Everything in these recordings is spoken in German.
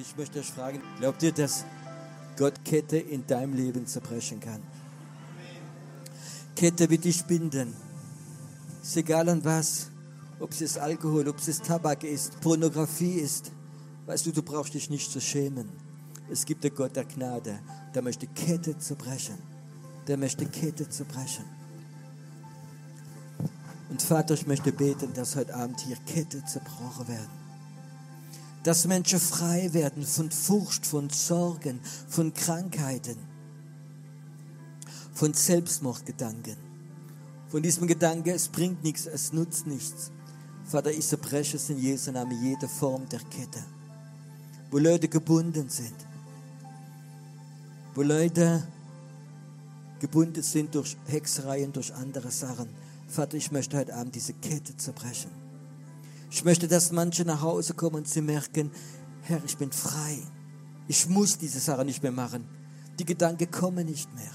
Ich möchte euch fragen, glaubt ihr, dass Gott Kette in deinem Leben zerbrechen kann? Kette wird dich binden. Ist egal an was. Ob es Alkohol, ob es Tabak ist, Pornografie ist. Weißt du, du brauchst dich nicht zu schämen. Es gibt den Gott der Gnade, der möchte Kette zerbrechen. Der möchte Kette zerbrechen. Und Vater, ich möchte beten, dass heute Abend hier Kette zerbrochen werden dass Menschen frei werden von Furcht, von Sorgen, von Krankheiten, von Selbstmordgedanken, von diesem Gedanke, es bringt nichts, es nutzt nichts. Vater, ich zerbreche es in Jesu Namen, jede Form der Kette, wo Leute gebunden sind, wo Leute gebunden sind durch Hexereien, durch andere Sachen. Vater, ich möchte heute Abend diese Kette zerbrechen. Ich möchte, dass manche nach Hause kommen und sie merken, Herr, ich bin frei. Ich muss diese Sache nicht mehr machen. Die Gedanken kommen nicht mehr.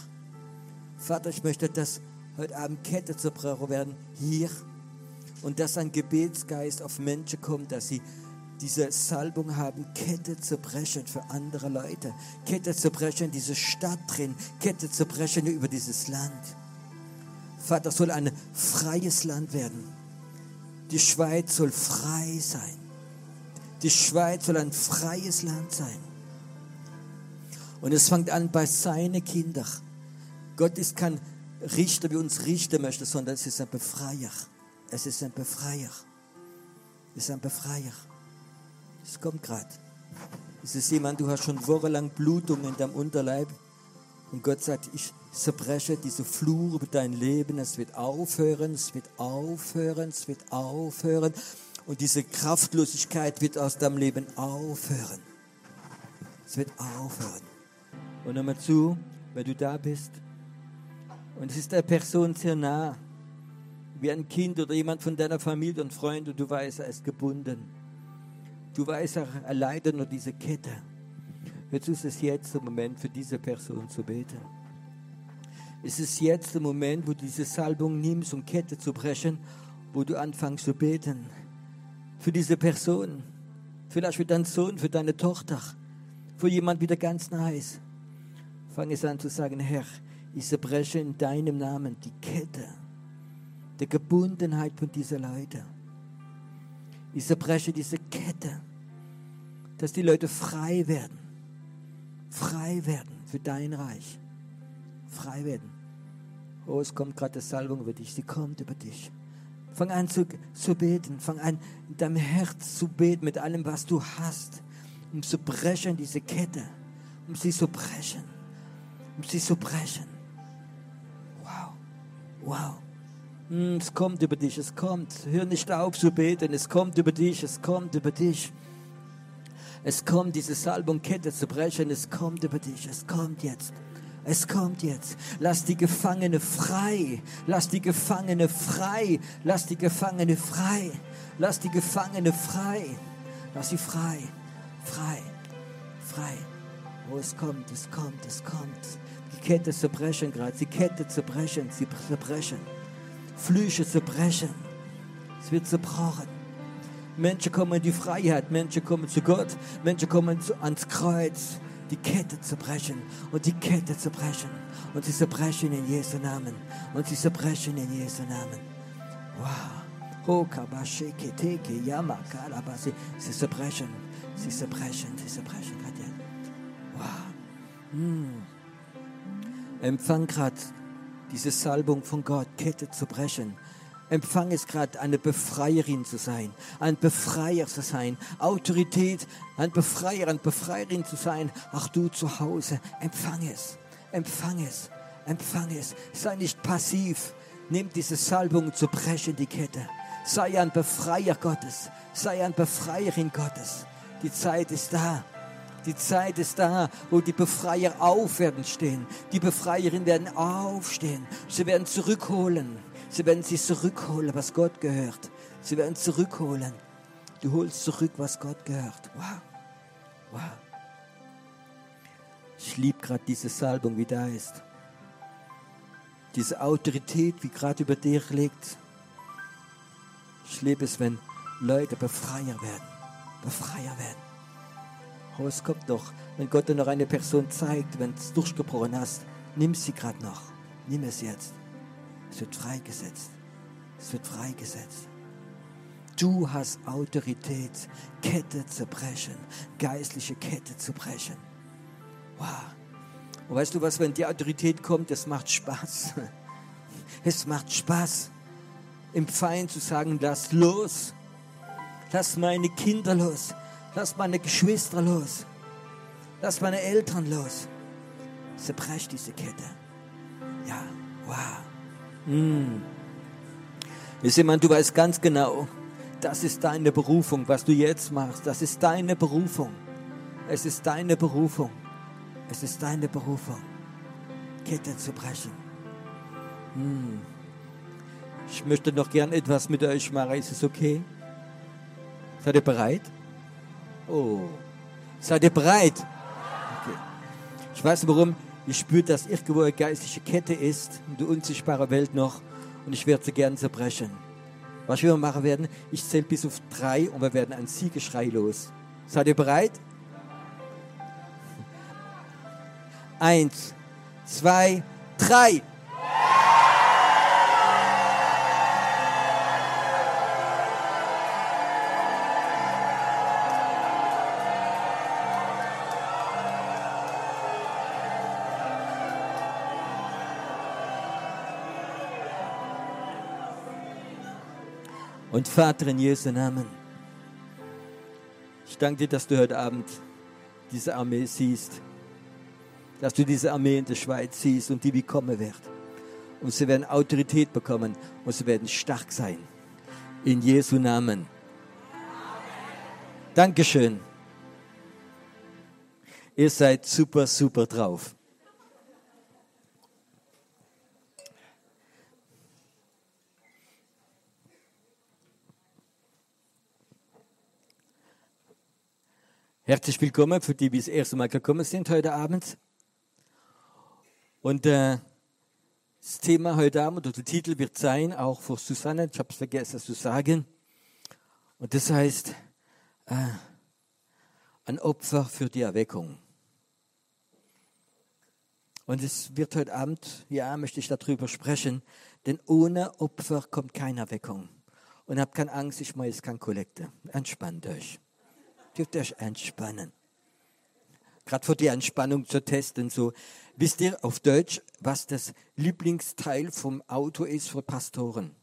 Vater, ich möchte, dass heute Abend Kette zerbrochen werden hier und dass ein Gebetsgeist auf Menschen kommt, dass sie diese Salbung haben, Kette zu brechen für andere Leute, Kette zu brechen in diese Stadt drin, Kette zu brechen über dieses Land. Vater, soll ein freies Land werden die Schweiz soll frei sein. Die Schweiz soll ein freies Land sein. Und es fängt an bei seinen Kindern. Gott ist kein Richter, wie uns richten möchte, sondern es ist ein Befreier. Es ist ein Befreier. Es ist ein Befreier. Es kommt gerade. Es ist jemand, du hast schon wochenlang Blutungen in deinem Unterleib. Und Gott sagt, ich zerbreche diese Flur über dein Leben. Es wird aufhören, es wird aufhören, es wird aufhören. Und diese Kraftlosigkeit wird aus deinem Leben aufhören. Es wird aufhören. Und nochmal zu, wenn du da bist. Und es ist der Person sehr nah, wie ein Kind oder jemand von deiner Familie und Freund, und du weißt, er ist gebunden. Du weißt, er leidet nur diese Kette. Jetzt ist es jetzt der Moment für diese Person zu beten. Es ist jetzt der Moment, wo du diese Salbung nimmst, um Kette zu brechen, wo du anfängst zu beten. Für diese Person. Vielleicht für deinen Sohn, für deine Tochter. Für jemand, der ganz nah ist. Fang es an zu sagen, Herr, ich zerbreche in deinem Namen die Kette der Gebundenheit von dieser Leute. Ich zerbreche diese Kette, dass die Leute frei werden. Frei werden für dein Reich. Frei werden. Oh, es kommt gerade die Salbung über dich. Sie kommt über dich. Fang an zu, zu beten. Fang an, in deinem Herz zu beten mit allem, was du hast, um zu brechen, diese Kette. Um sie zu brechen. Um sie zu brechen. Wow. Wow. Hm, es kommt über dich, es kommt. Hör nicht auf zu beten, es kommt über dich, es kommt über dich. Es kommt, diese Salbung Kette zu brechen, es kommt über dich, es kommt jetzt. Es kommt jetzt. Lass die Gefangene frei. Lass die Gefangene frei. Lass die Gefangene frei. Lass die Gefangene frei. Lass sie frei. Frei. Frei. Oh, es kommt, es kommt, es kommt. Die Kette zerbrechen gerade. Die Kette zerbrechen. Sie zerbrechen. Flüche zerbrechen. Es wird zerbrochen. Menschen kommen in die Freiheit. Menschen kommen zu Gott. Menschen kommen ans Kreuz die Kette zu brechen und die Kette zu brechen und sie zerbrechen in Jesu Namen und sie zerbrechen in Jesu Namen. Wow. Sie zerbrechen, sie zerbrechen, sie zerbrechen gerade. Wow. Mm. Empfang gerade diese Salbung von Gott, Kette zu brechen Empfang es gerade, eine Befreierin zu sein, ein Befreier zu sein, Autorität, ein Befreier, ein Befreierin zu sein. Ach du zu Hause, empfang es, empfang es, empfang es. Sei nicht passiv. Nimm diese Salbung zu brechen, die Kette. Sei ein Befreier Gottes, sei ein Befreierin Gottes. Die Zeit ist da. Die Zeit ist da, wo die Befreier auf werden stehen. Die Befreierinnen werden aufstehen. Sie werden zurückholen. Sie werden sich zurückholen, was Gott gehört. Sie werden zurückholen. Du holst zurück, was Gott gehört. Wow. Wow. Ich liebe gerade diese Salbung, wie da ist. Diese Autorität, wie gerade über dir liegt. Ich liebe es, wenn Leute Befreier werden. Befreier werden. Horoskop doch. Wenn Gott dir noch eine Person zeigt, wenn es durchgebrochen hast, nimm sie gerade noch. Nimm es jetzt. Es wird freigesetzt. Es wird freigesetzt. Du hast Autorität, Kette zu brechen, geistliche Kette zu brechen. Wow. Und weißt du was, wenn die Autorität kommt, es macht Spaß. Es macht Spaß, im Feind zu sagen, lass los. Lass meine Kinder los. Lass meine Geschwister los. Lass meine Eltern los. Zerbrecht diese Kette. Ja, wow. Mm. Wisst ihr, du weißt ganz genau, das ist deine Berufung, was du jetzt machst. Das ist deine Berufung. Es ist deine Berufung. Es ist deine Berufung, Kette zu brechen. Hm. Ich möchte noch gern etwas mit euch machen. Ist es okay? Seid ihr bereit? Oh. Seid ihr bereit? Okay. Ich weiß warum. Ich spüre, dass irgendwo eine geistliche Kette ist in der unsichtbaren Welt noch und ich werde sie gern zerbrechen. Was wir machen werden, ich zähle bis auf drei und wir werden ein Siegeschrei los. Seid ihr bereit? Eins, zwei, drei. Und Vater in Jesu Namen, ich danke dir, dass du heute Abend diese Armee siehst, dass du diese Armee in der Schweiz siehst und die wie kommen wird. Und sie werden Autorität bekommen und sie werden stark sein. In Jesu Namen. Dankeschön. Ihr seid super, super drauf. Herzlich willkommen für die, die das erste Mal gekommen sind heute Abend. Und äh, das Thema heute Abend oder der Titel wird sein, auch für Susanne, ich habe es vergessen zu sagen. Und das heißt, äh, ein Opfer für die Erweckung. Und es wird heute Abend, ja, möchte ich darüber sprechen, denn ohne Opfer kommt keine Erweckung. Und habt keine Angst, ich mache jetzt keine Kollekte. Entspannt euch dürft euch entspannen. Gerade für die Entspannung zu testen, so. Wisst ihr auf Deutsch, was das Lieblingsteil vom Auto ist für Pastoren?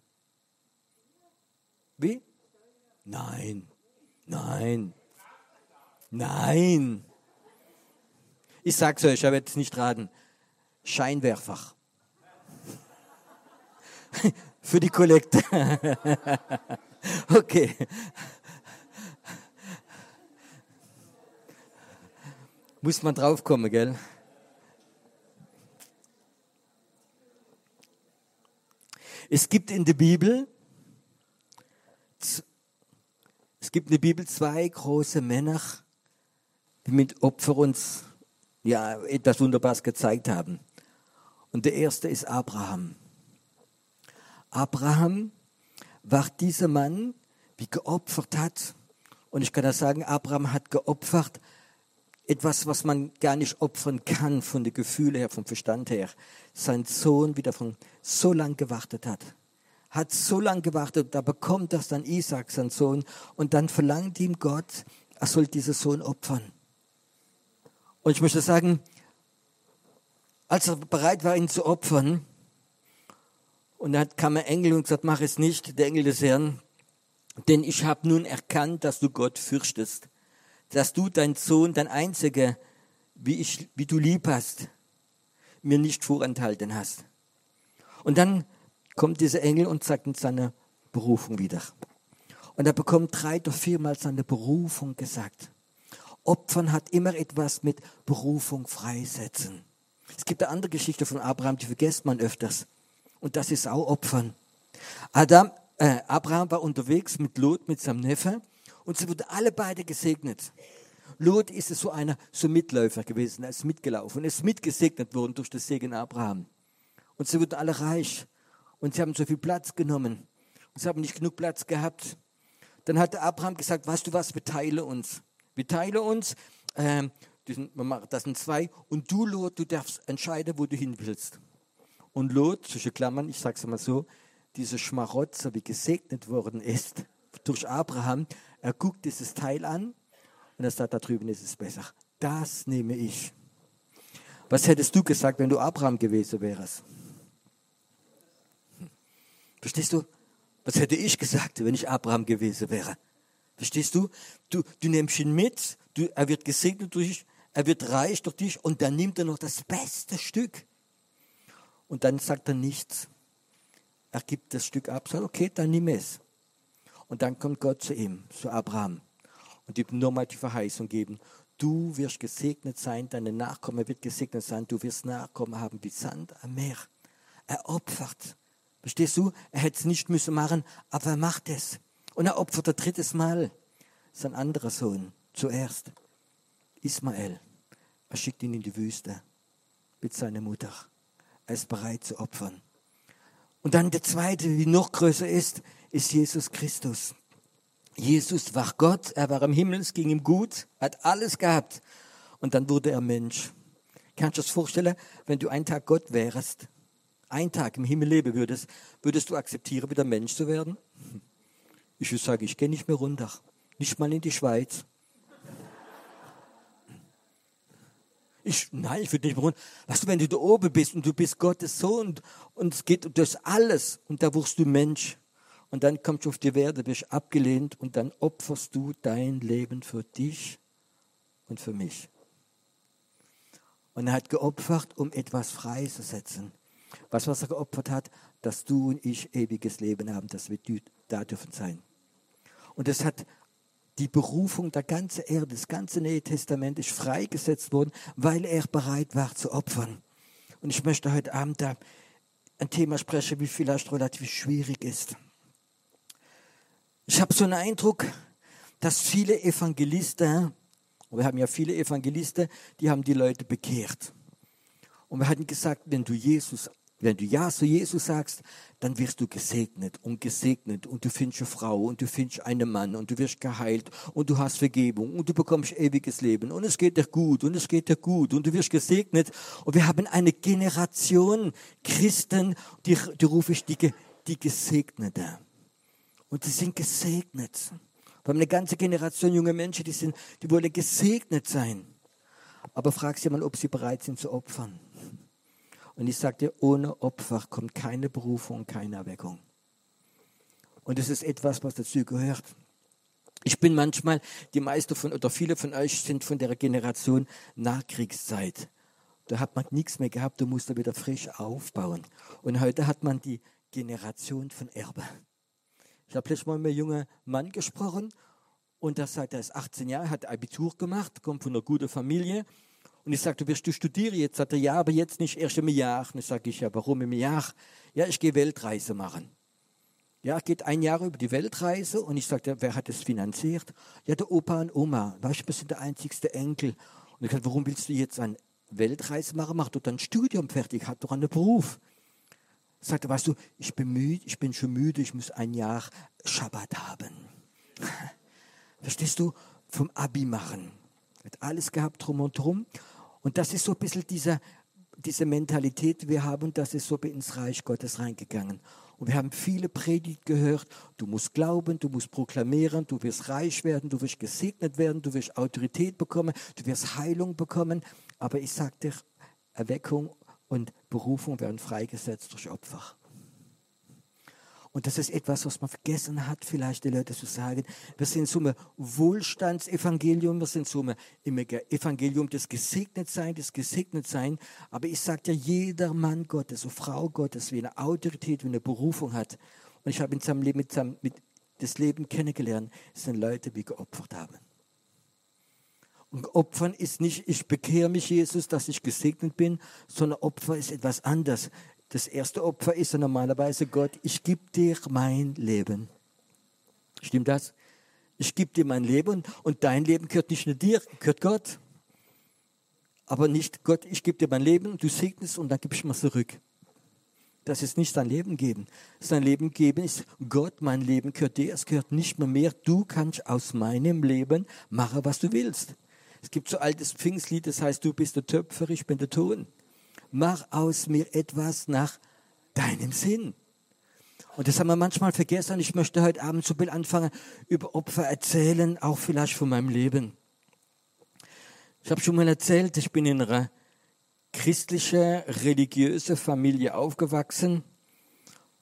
Wie? Nein. Nein. Nein. Ich sag's euch, aber jetzt nicht raten. Scheinwerfer. Für die Kollekte. okay. Muss man draufkommen, gell? Es gibt in der Bibel, es gibt in der Bibel zwei große Männer, die mit Opfer uns ja, etwas Wunderbares gezeigt haben. Und der erste ist Abraham. Abraham war dieser Mann, wie geopfert hat. Und ich kann das sagen, Abraham hat geopfert, etwas, was man gar nicht opfern kann von den Gefühlen her, vom Verstand her. Sein Sohn wieder von so lang gewartet hat. Hat so lange gewartet, da bekommt das dann Isaac, sein Sohn, und dann verlangt ihm Gott, er soll diesen Sohn opfern. Und ich möchte sagen, als er bereit war, ihn zu opfern, und dann kam ein Engel und gesagt, mach es nicht, der Engel des Herrn, denn ich habe nun erkannt, dass du Gott fürchtest dass du dein Sohn, dein einziger, wie, ich, wie du lieb hast, mir nicht vorenthalten hast. Und dann kommt dieser Engel und sagt uns seine Berufung wieder. Und er bekommt drei oder viermal seine Berufung gesagt. Opfern hat immer etwas mit Berufung freisetzen. Es gibt eine andere Geschichte von Abraham, die vergisst man öfters. Und das ist auch Opfern. Adam, äh, Abraham war unterwegs mit Lot, mit seinem Neffe. Und sie wurden alle beide gesegnet. Lot ist so einer, so Mitläufer gewesen, er ist mitgelaufen, er ist mitgesegnet worden durch das Segen Abraham. Und sie wurden alle reich. Und sie haben so viel Platz genommen. Und sie haben nicht genug Platz gehabt. Dann hat Abraham gesagt, weißt du was, wir teilen uns. Wir teilen uns. ähm, das sind zwei, und du, Lot, du darfst entscheiden, wo du hin willst. Und Lot, zwischen Klammern, ich sage es mal so, diese Schmarotzer, wie gesegnet worden ist durch Abraham, er guckt dieses Teil an und er sagt, da drüben ist es besser. Das nehme ich. Was hättest du gesagt, wenn du Abraham gewesen wärst? Verstehst du? Was hätte ich gesagt, wenn ich Abraham gewesen wäre? Verstehst du? Du, du nimmst ihn mit, du, er wird gesegnet durch dich, er wird reich durch dich und dann nimmt er noch das beste Stück. Und dann sagt er nichts. Er gibt das Stück ab, sagt, okay, dann nimm es. Und dann kommt Gott zu ihm, zu Abraham und ihm nochmal die Verheißung geben. Du wirst gesegnet sein, deine Nachkommen wird gesegnet sein, du wirst Nachkommen haben wie Sand am Meer. Er opfert. Verstehst du? Er hätte es nicht müssen machen, aber er macht es. Und er opfert ein drittes Mal sein anderer Sohn zuerst. Ismael. Er schickt ihn in die Wüste mit seiner Mutter. Er ist bereit zu opfern. Und dann der zweite, wie noch größer ist, ist Jesus Christus. Jesus war Gott, er war im Himmel, es ging ihm gut, hat alles gehabt. Und dann wurde er Mensch. Kannst du dir das vorstellen, wenn du einen Tag Gott wärst, einen Tag im Himmel leben würdest, würdest du akzeptieren, wieder Mensch zu werden? Ich würde sagen, ich gehe nicht mehr runter. Nicht mal in die Schweiz. Ich, nein, ich würde nicht mehr runter. Weißt du, wenn du da oben bist und du bist Gottes Sohn und es geht durch alles und da wirst du Mensch und dann kommst du auf die Werde, bist abgelehnt und dann opferst du dein Leben für dich und für mich. Und er hat geopfert, um etwas freizusetzen. Was, was er geopfert hat, dass du und ich ewiges Leben haben, dass wir da dürfen sein. Und das hat die Berufung der ganzen Erde, das ganze Neue Testament ist freigesetzt worden, weil er bereit war zu opfern. Und ich möchte heute Abend da ein Thema sprechen, wie vielleicht relativ schwierig ist. Ich habe so einen Eindruck, dass viele Evangelisten, wir haben ja viele Evangelisten, die haben die Leute bekehrt. Und wir hatten gesagt, wenn du Jesus, wenn du Ja zu Jesus sagst, dann wirst du gesegnet und gesegnet und du findest eine Frau und du findest einen Mann und du wirst geheilt und du hast Vergebung und du bekommst ewiges Leben und es geht dir gut und es geht dir gut und du wirst gesegnet. Und wir haben eine Generation Christen, die, die rufe ich die, die Gesegnete. Und sie sind gesegnet. Wir haben eine ganze Generation junge Menschen, die, sind, die wollen gesegnet sein. Aber frag sie mal, ob sie bereit sind zu opfern. Und ich dir, ohne Opfer kommt keine Berufung, keine Erweckung. Und das ist etwas, was dazu gehört. Ich bin manchmal, die meisten von, oder viele von euch sind von der Generation Nachkriegszeit. Da hat man nichts mehr gehabt, du musst da wieder frisch aufbauen. Und heute hat man die Generation von Erbe. Ich habe letztes Mal mit einem jungen Mann gesprochen und der sagt, er ist 18 Jahre, hat Abitur gemacht, kommt von einer guten Familie. Und ich sagte, wirst du studieren jetzt? Sagt er, ja, aber jetzt nicht erst im Jahr. Und ich sage ich, ja, warum im Jahr? Ja, ich gehe Weltreise machen. Ja, geht ein Jahr über die Weltreise und ich sagte, wer hat das finanziert? Ja, der Opa und Oma. Weißt du, wir sind der einzigste Enkel. Und ich sagte, warum willst du jetzt eine Weltreise machen? Mach doch dein Studium fertig, hab doch einen Beruf sagte, weißt du, ich bin müde, ich bin schon müde, ich muss ein Jahr Schabbat haben. Verstehst du? Vom Abi machen. Hat alles gehabt drum und drum. Und das ist so ein bisschen dieser, diese Mentalität, die wir haben, und das ist so ins Reich Gottes reingegangen. Und wir haben viele Predigt gehört. Du musst glauben, du musst proklamieren, du wirst reich werden, du wirst gesegnet werden, du wirst Autorität bekommen, du wirst Heilung bekommen. Aber ich sage dir, Erweckung und Berufung werden freigesetzt durch Opfer. Und das ist etwas, was man vergessen hat, vielleicht die Leute zu sagen. Wir sind so ein Wohlstandsevangelium, wir sind so ein Evangelium des Gesegnetsein, des Gesegnetsein. Aber ich sage ja, jeder Mann Gottes, so Frau Gottes, wie eine Autorität, wie eine Berufung hat. Und ich habe in seinem Leben, mit, seinem, mit das Leben kennengelernt, sind Leute, die geopfert haben. Und Opfern ist nicht, ich bekehre mich, Jesus, dass ich gesegnet bin, sondern Opfer ist etwas anderes. Das erste Opfer ist normalerweise Gott, ich gebe dir mein Leben. Stimmt das? Ich gebe dir mein Leben und dein Leben gehört nicht nur dir, gehört Gott. Aber nicht Gott, ich gebe dir mein Leben, du segnest und dann gibst du mir zurück. Das ist nicht dein Leben geben. Sein Leben geben ist Gott, mein Leben gehört dir, es gehört nicht mehr mehr. Du kannst aus meinem Leben machen, was du willst. Es gibt so altes Pfingstlied, das heißt, du bist der Töpfer, ich bin der Ton. Mach aus mir etwas nach deinem Sinn. Und das haben wir manchmal vergessen. Ich möchte heute Abend so bisschen anfangen, über Opfer erzählen, auch vielleicht von meinem Leben. Ich habe schon mal erzählt, ich bin in einer christlichen, religiösen Familie aufgewachsen.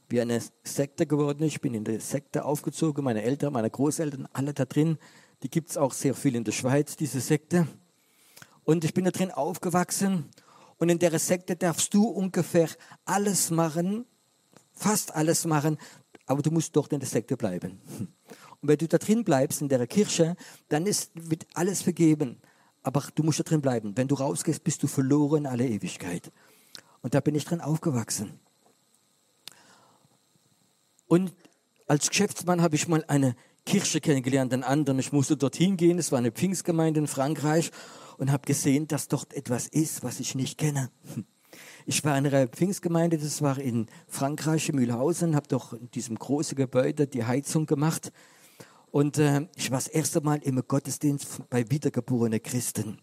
Wie eine Sekte geworden. Ich bin in der Sekte aufgezogen. Meine Eltern, meine Großeltern, alle da drin. Die gibt es auch sehr viel in der Schweiz, diese Sekte. Und ich bin da drin aufgewachsen. Und in der Sekte darfst du ungefähr alles machen, fast alles machen, aber du musst doch in der Sekte bleiben. Und wenn du da drin bleibst in der Kirche, dann ist, wird alles vergeben. Aber du musst da drin bleiben. Wenn du rausgehst, bist du verloren alle Ewigkeit. Und da bin ich drin aufgewachsen. Und als Geschäftsmann habe ich mal eine Kirche kennengelernt, einen anderen. Ich musste dorthin gehen. Es war eine Pfingstgemeinde in Frankreich und habe gesehen, dass dort etwas ist, was ich nicht kenne. Ich war in einer Pfingstgemeinde, das war in Frankreich, in Mühlhausen, habe doch in diesem großen Gebäude die Heizung gemacht. Und äh, ich war das erste Mal im Gottesdienst bei wiedergeborenen Christen.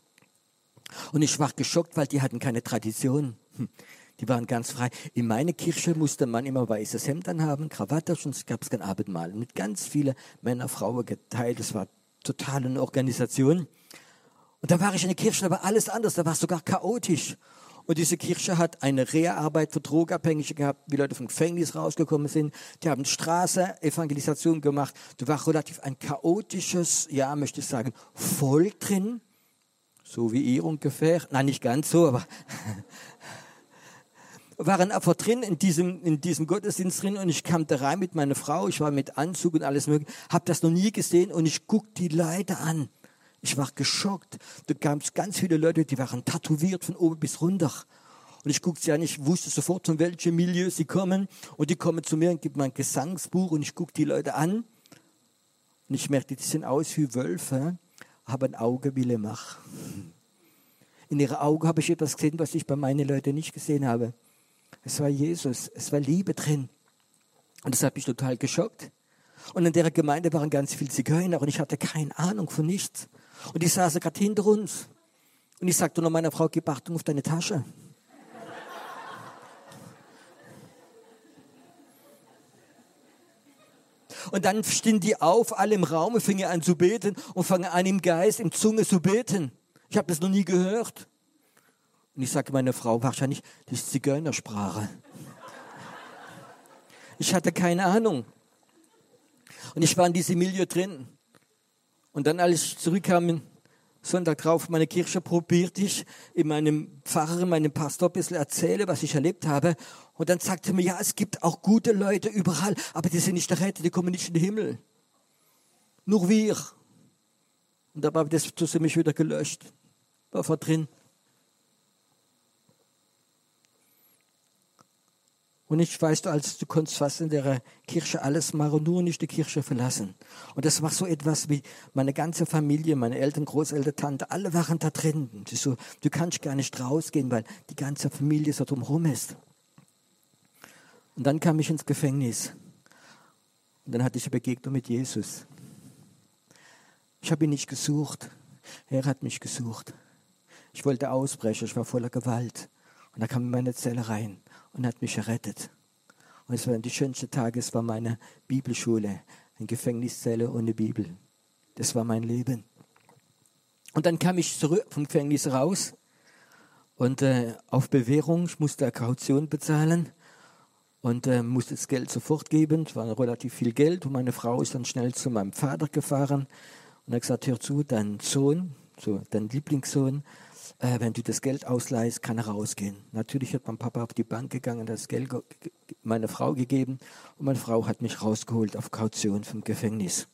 Und ich war geschockt, weil die hatten keine Tradition. Die waren ganz frei. In meiner Kirche musste man immer weißes Hemd anhaben, Krawatte, sonst gab es kein Abendmahl. Mit ganz vielen Männer, Frauen geteilt. Das war total eine Organisation. Und da war ich in der Kirche, da war alles anders, da war es sogar chaotisch. Und diese Kirche hat eine Reha-Arbeit für Drogabhängige gehabt, wie Leute vom Gefängnis rausgekommen sind. Die haben Straße, Evangelisation gemacht. Da war relativ ein chaotisches, ja, möchte ich sagen, Volk drin. So wie ihr ungefähr. Nein, nicht ganz so, aber waren einfach drin in diesem, in diesem Gottesdienst drin und ich kam da rein mit meiner Frau, ich war mit Anzug und alles mögliche, habe das noch nie gesehen und ich guck die Leute an. Ich war geschockt. Da gab es ganz viele Leute, die waren tätowiert von oben bis runter. Und ich guckte sie an, ich wusste sofort, von welchem Milieu sie kommen. Und die kommen zu mir und geben mir ein Gesangsbuch und ich gucke die Leute an. Und ich merkte, die sehen aus wie Wölfe, haben ein Auge wie Lemach. In ihren Augen habe ich etwas gesehen, was ich bei meinen Leuten nicht gesehen habe. Es war Jesus, es war Liebe drin. Und das hat mich total geschockt. Und in der Gemeinde waren ganz viele Zigeuner und ich hatte keine Ahnung von nichts. Und die saßen gerade hinter uns. Und ich sagte nur meiner Frau, gib Achtung auf deine Tasche. Und dann stehen die auf, alle im Raum und fingen an zu beten und fangen an im Geist, im Zunge zu beten. Ich habe das noch nie gehört. Und ich sage meiner Frau, wahrscheinlich, das ist Zigeunersprache. Ich hatte keine Ahnung. Und ich war in diesem Milieu drin. Und dann, als ich zurückkam, Sonntag drauf, meine Kirche probierte ich, in meinem Pfarrer, meinem Pastor ein bisschen erzähle, was ich erlebt habe. Und dann sagte er mir, ja, es gibt auch gute Leute überall, aber die sind nicht der Retter, die kommen nicht in den Himmel. Nur wir. Und dabei habe ich das für mich wieder gelöscht. War vor drin. Und ich weiß, du, als du konntest fast in der Kirche alles machen, nur nicht die Kirche verlassen. Und das war so etwas wie meine ganze Familie, meine Eltern, Großeltern, Tante, alle waren da drin. So, du kannst gar nicht rausgehen, weil die ganze Familie so drumherum ist. Und dann kam ich ins Gefängnis. Und dann hatte ich eine Begegnung mit Jesus. Ich habe ihn nicht gesucht. Er hat mich gesucht. Ich wollte ausbrechen, ich war voller Gewalt. Und da kam in meine Zelle rein und hat mich errettet. Und es waren die schönsten Tage, es war meine Bibelschule, eine Gefängniszelle ohne Bibel. Das war mein Leben. Und dann kam ich zurück vom Gefängnis raus und äh, auf Bewährung, ich musste eine Kaution bezahlen und äh, musste das Geld sofort geben. Es war relativ viel Geld und meine Frau ist dann schnell zu meinem Vater gefahren und hat gesagt, hör zu, dein Sohn, so dein Lieblingssohn, äh, wenn du das Geld ausleihst, kann er rausgehen. Natürlich hat mein Papa auf die Bank gegangen, das Geld meiner Frau gegeben und meine Frau hat mich rausgeholt auf Kaution vom Gefängnis.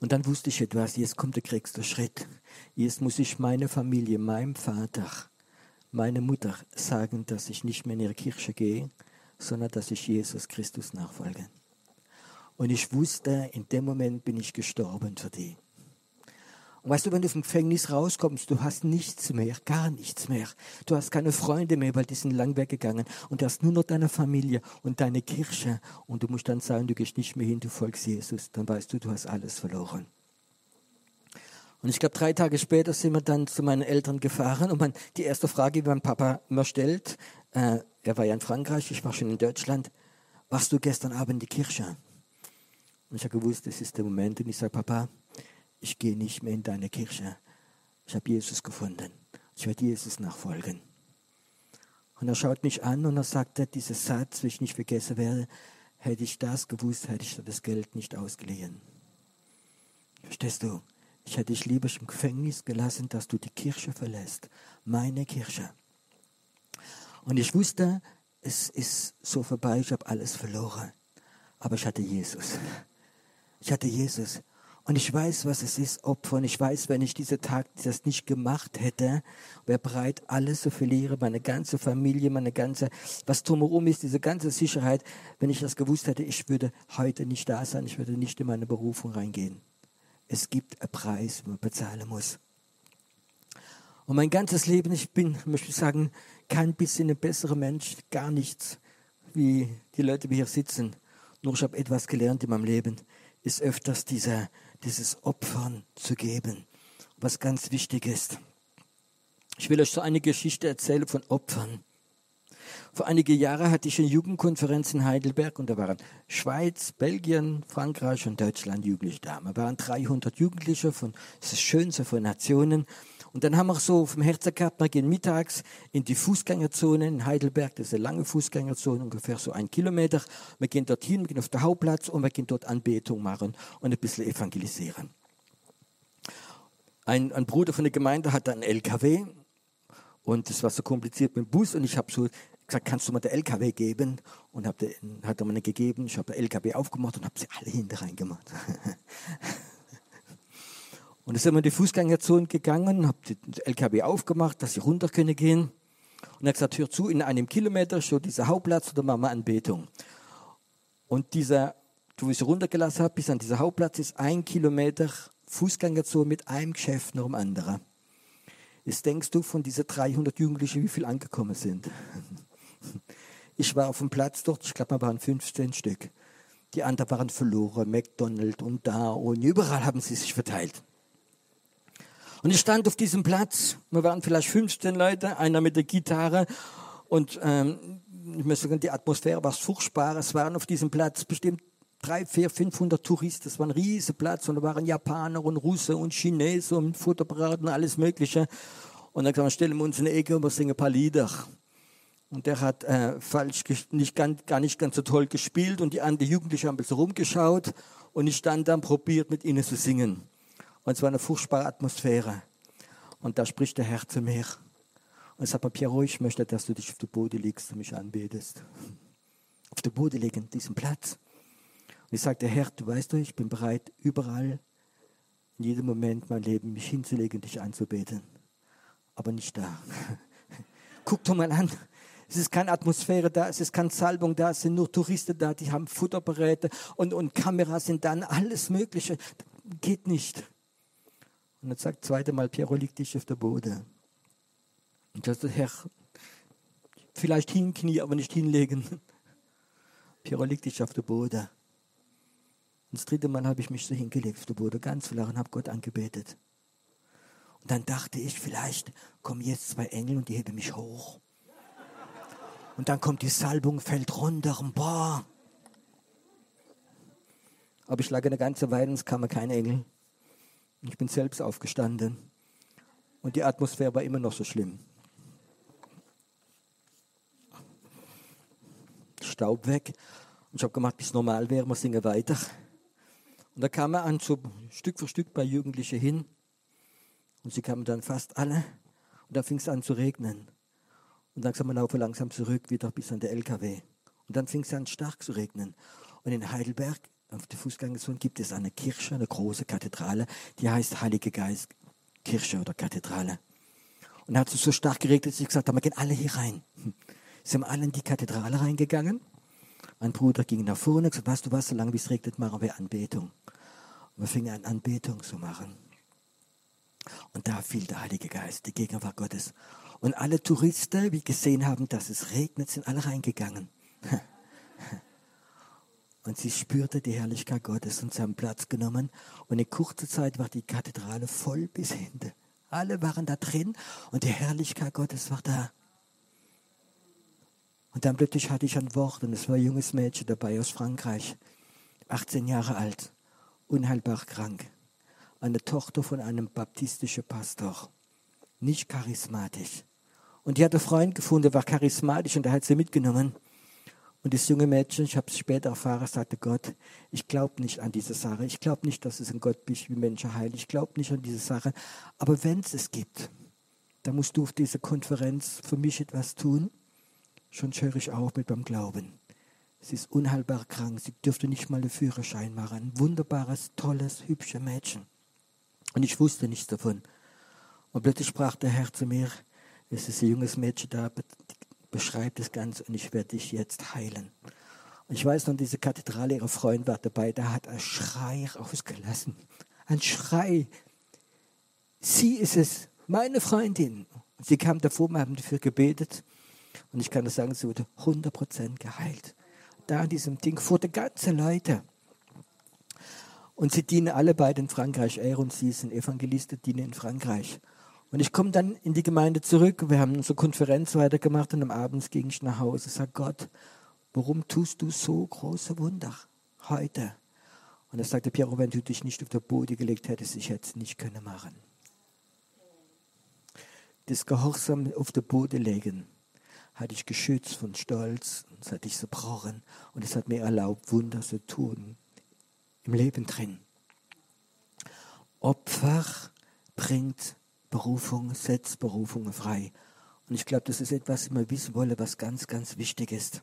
Und dann wusste ich etwas, jetzt kommt der kriegste Schritt. Jetzt muss ich meine Familie, meinem Vater, meine Mutter sagen, dass ich nicht mehr in ihre Kirche gehe, sondern dass ich Jesus Christus nachfolge. Und ich wusste, in dem Moment bin ich gestorben für die. Und weißt du, wenn du vom Gefängnis rauskommst, du hast nichts mehr, gar nichts mehr. Du hast keine Freunde mehr, weil die sind lang weggegangen. Und du hast nur noch deine Familie und deine Kirche. Und du musst dann sagen, du gehst nicht mehr hin, du folgst Jesus. Dann weißt du, du hast alles verloren. Und ich glaube, drei Tage später sind wir dann zu meinen Eltern gefahren und man, die erste Frage, die mein Papa immer stellt, äh, er war ja in Frankreich, ich war schon in Deutschland, warst du gestern Abend in die Kirche? Und ich habe gewusst, das ist der Moment und ich sage, Papa, ich gehe nicht mehr in deine Kirche. Ich habe Jesus gefunden. Ich werde Jesus nachfolgen. Und er schaut mich an und er sagte, dieser Satz, den ich nicht vergessen werde, hätte ich das gewusst, hätte ich das Geld nicht ausgeliehen. Verstehst du? Ich hätte dich lieber im Gefängnis gelassen, dass du die Kirche verlässt. Meine Kirche. Und ich wusste, es ist so vorbei, ich habe alles verloren. Aber ich hatte Jesus. Ich hatte Jesus. Und ich weiß, was es ist, Opfer. Und ich weiß, wenn ich diesen Tag das nicht gemacht hätte, wäre bereit, alles zu verlieren, meine ganze Familie, meine ganze, was drumherum ist, diese ganze Sicherheit. Wenn ich das gewusst hätte, ich würde heute nicht da sein, ich würde nicht in meine Berufung reingehen. Es gibt einen Preis, den man bezahlen muss. Und mein ganzes Leben, ich bin, möchte ich sagen, kein bisschen ein besserer Mensch, gar nichts, wie die Leute, die hier sitzen. Nur ich habe etwas gelernt in meinem Leben, ist öfters dieser, dieses Opfern zu geben, was ganz wichtig ist. Ich will euch so eine Geschichte erzählen von Opfern. Vor einigen Jahren hatte ich eine Jugendkonferenz in Heidelberg und da waren Schweiz, Belgien, Frankreich und Deutschland Jugendliche da. Wir waren 300 Jugendliche von, das Schönste von Nationen. Und dann haben wir so vom Herzen gehabt, wir gehen mittags in die Fußgängerzone in Heidelberg, das ist eine lange Fußgängerzone, ungefähr so ein Kilometer. Wir gehen dorthin, wir gehen auf den Hauptplatz und wir gehen dort Anbetung machen und ein bisschen evangelisieren. Ein, ein Bruder von der Gemeinde hatte einen LKW und das war so kompliziert mit dem Bus und ich habe so gesagt, kannst du mir den LKW geben? Und hab den, hat er mir gegeben. Ich habe den LKW aufgemacht und habe sie alle hinter reingemacht. und dann sind wir in die Fußgängerzone gegangen, habe den LKW aufgemacht, dass sie runter können gehen. Und er hat gesagt, hör zu, in einem Kilometer schon dieser Hauptplatz oder machen wir Anbetung. Und dieser, wo ich runtergelassen habe, bis an dieser Hauptplatz ist ein Kilometer Fußgängerzone mit einem Geschäft nach dem anderen. Jetzt denkst du von diesen 300 Jugendlichen, wie viel angekommen sind. Ich war auf dem Platz dort, ich glaube, wir waren 15 Stück. Die anderen waren verloren, McDonald's und da und überall haben sie sich verteilt. Und ich stand auf diesem Platz, wir waren vielleicht 15 Leute, einer mit der Gitarre und ähm, ich muss sagen, die Atmosphäre war furchtbar. Es waren auf diesem Platz bestimmt drei, vier, 500 Touristen. Das war ein riesiger Platz und da waren Japaner und Russen und Chinesen und Fotoapparaten und alles Mögliche. Und dann kann man stellen wir uns in eine Ecke und wir singen ein paar Lieder. Und der hat äh, falsch, nicht, ganz, gar nicht ganz so toll gespielt und die anderen Jugendlichen haben ein bisschen rumgeschaut und ich stand dann probiert mit ihnen zu singen. Und es war eine furchtbare Atmosphäre. Und da spricht der Herr zu mir. Und sagt mir, Piero, ich möchte, dass du dich auf den Boden legst und mich anbetest. Auf den Boden legen, diesen Platz. Und ich sagte, Herr, du weißt doch, ich bin bereit, überall, in jedem Moment mein Leben mich hinzulegen, dich anzubeten. Aber nicht da. Guck doch mal an, es ist keine Atmosphäre da, es ist keine Salbung da, es sind nur Touristen da, die haben Futtergeräte und, und Kameras sind dann, alles Mögliche. Geht nicht. Und dann sagt zweite Mal, Piero, liegt dich auf der Boden. Und das Herr, vielleicht hinknie, aber nicht hinlegen. Piero, liegt dich auf der Boden. Und das dritte Mal habe ich mich so hingelegt auf der Boden, ganz flach und habe Gott angebetet. Und dann dachte ich, vielleicht kommen jetzt zwei Engel und die heben mich hoch. Und dann kommt die Salbung, fällt runter und boah. Aber ich lag eine ganze Weile und es kam kein Engel. Ich bin selbst aufgestanden. Und die Atmosphäre war immer noch so schlimm. Staub weg. Und ich habe gemacht, bis normal wäre, wir singen weiter. Und da kam er an, so Stück für Stück bei Jugendlichen hin. Und sie kamen dann fast alle. Und da fing es an zu regnen. Und langsam laufen langsam zurück, wieder bis an der LKW. Und dann fing es an stark zu regnen. Und in Heidelberg, auf der Fußgängerzone, gibt es eine Kirche, eine große Kathedrale, die heißt Heilige Geist Kirche oder Kathedrale. Und da hat es so stark geregnet, dass ich gesagt habe, wir gehen alle hier rein. Sie haben alle in die Kathedrale reingegangen. Mein Bruder ging nach vorne und gesagt, weißt du was, solange es regnet, machen wir Anbetung. Und wir fingen an, Anbetung zu machen. Und da fiel der Heilige Geist, die Gegenwart Gottes. Und alle Touristen, die gesehen haben, dass es regnet, sind alle reingegangen. Und sie spürte die Herrlichkeit Gottes und sie haben Platz genommen. Und in kurzer Zeit war die Kathedrale voll bis hinten. Alle waren da drin und die Herrlichkeit Gottes war da. Und dann plötzlich hatte ich ein Wort und es war ein junges Mädchen dabei aus Frankreich, 18 Jahre alt, unheilbar krank. Eine Tochter von einem baptistischen Pastor, nicht charismatisch. Und die hat einen Freund gefunden, der war charismatisch und der hat sie mitgenommen. Und das junge Mädchen, ich habe es später erfahren, sagte Gott, ich glaube nicht an diese Sache. Ich glaube nicht, dass es ein Gott ist, wie Menschen heilen. Ich glaube nicht an diese Sache. Aber wenn es es gibt, dann musst du auf dieser Konferenz für mich etwas tun. Schon höre ich auch mit beim Glauben. Sie ist unheilbar krank. Sie dürfte nicht mal einen Führerschein machen. Ein wunderbares, tolles, hübsches Mädchen. Und ich wusste nichts davon. Und plötzlich sprach der Herr zu mir, es ist ein junges Mädchen da, beschreibt das Ganze und ich werde dich jetzt heilen. Und ich weiß noch, diese Kathedrale, ihre Freund war dabei, da hat ein Schrei rausgelassen. Ein Schrei. Sie ist es, meine Freundin. Und sie kam davor, wir haben dafür gebetet. Und ich kann das sagen, sie wurde 100% geheilt. Da an diesem Ding vor der ganzen Leute. Und sie dienen alle beide in Frankreich. Er und sie sind Evangelisten, dienen in Frankreich. Und ich komme dann in die Gemeinde zurück. Wir haben unsere Konferenz weitergemacht und am Abend ging ich nach Hause. Sag Gott, warum tust du so große Wunder heute? Und er sagte, Piero, wenn du dich nicht auf der Boden gelegt hättest, ich hätte es nicht können machen. Das Gehorsam auf der Boden legen hatte ich geschützt von Stolz, das hatte ich zerbrochen und es hat mir erlaubt, Wunder zu tun im Leben drin. Opfer bringt Berufung, setzt Berufungen frei. Und ich glaube, das ist etwas, was wir wissen wollen, was ganz, ganz wichtig ist.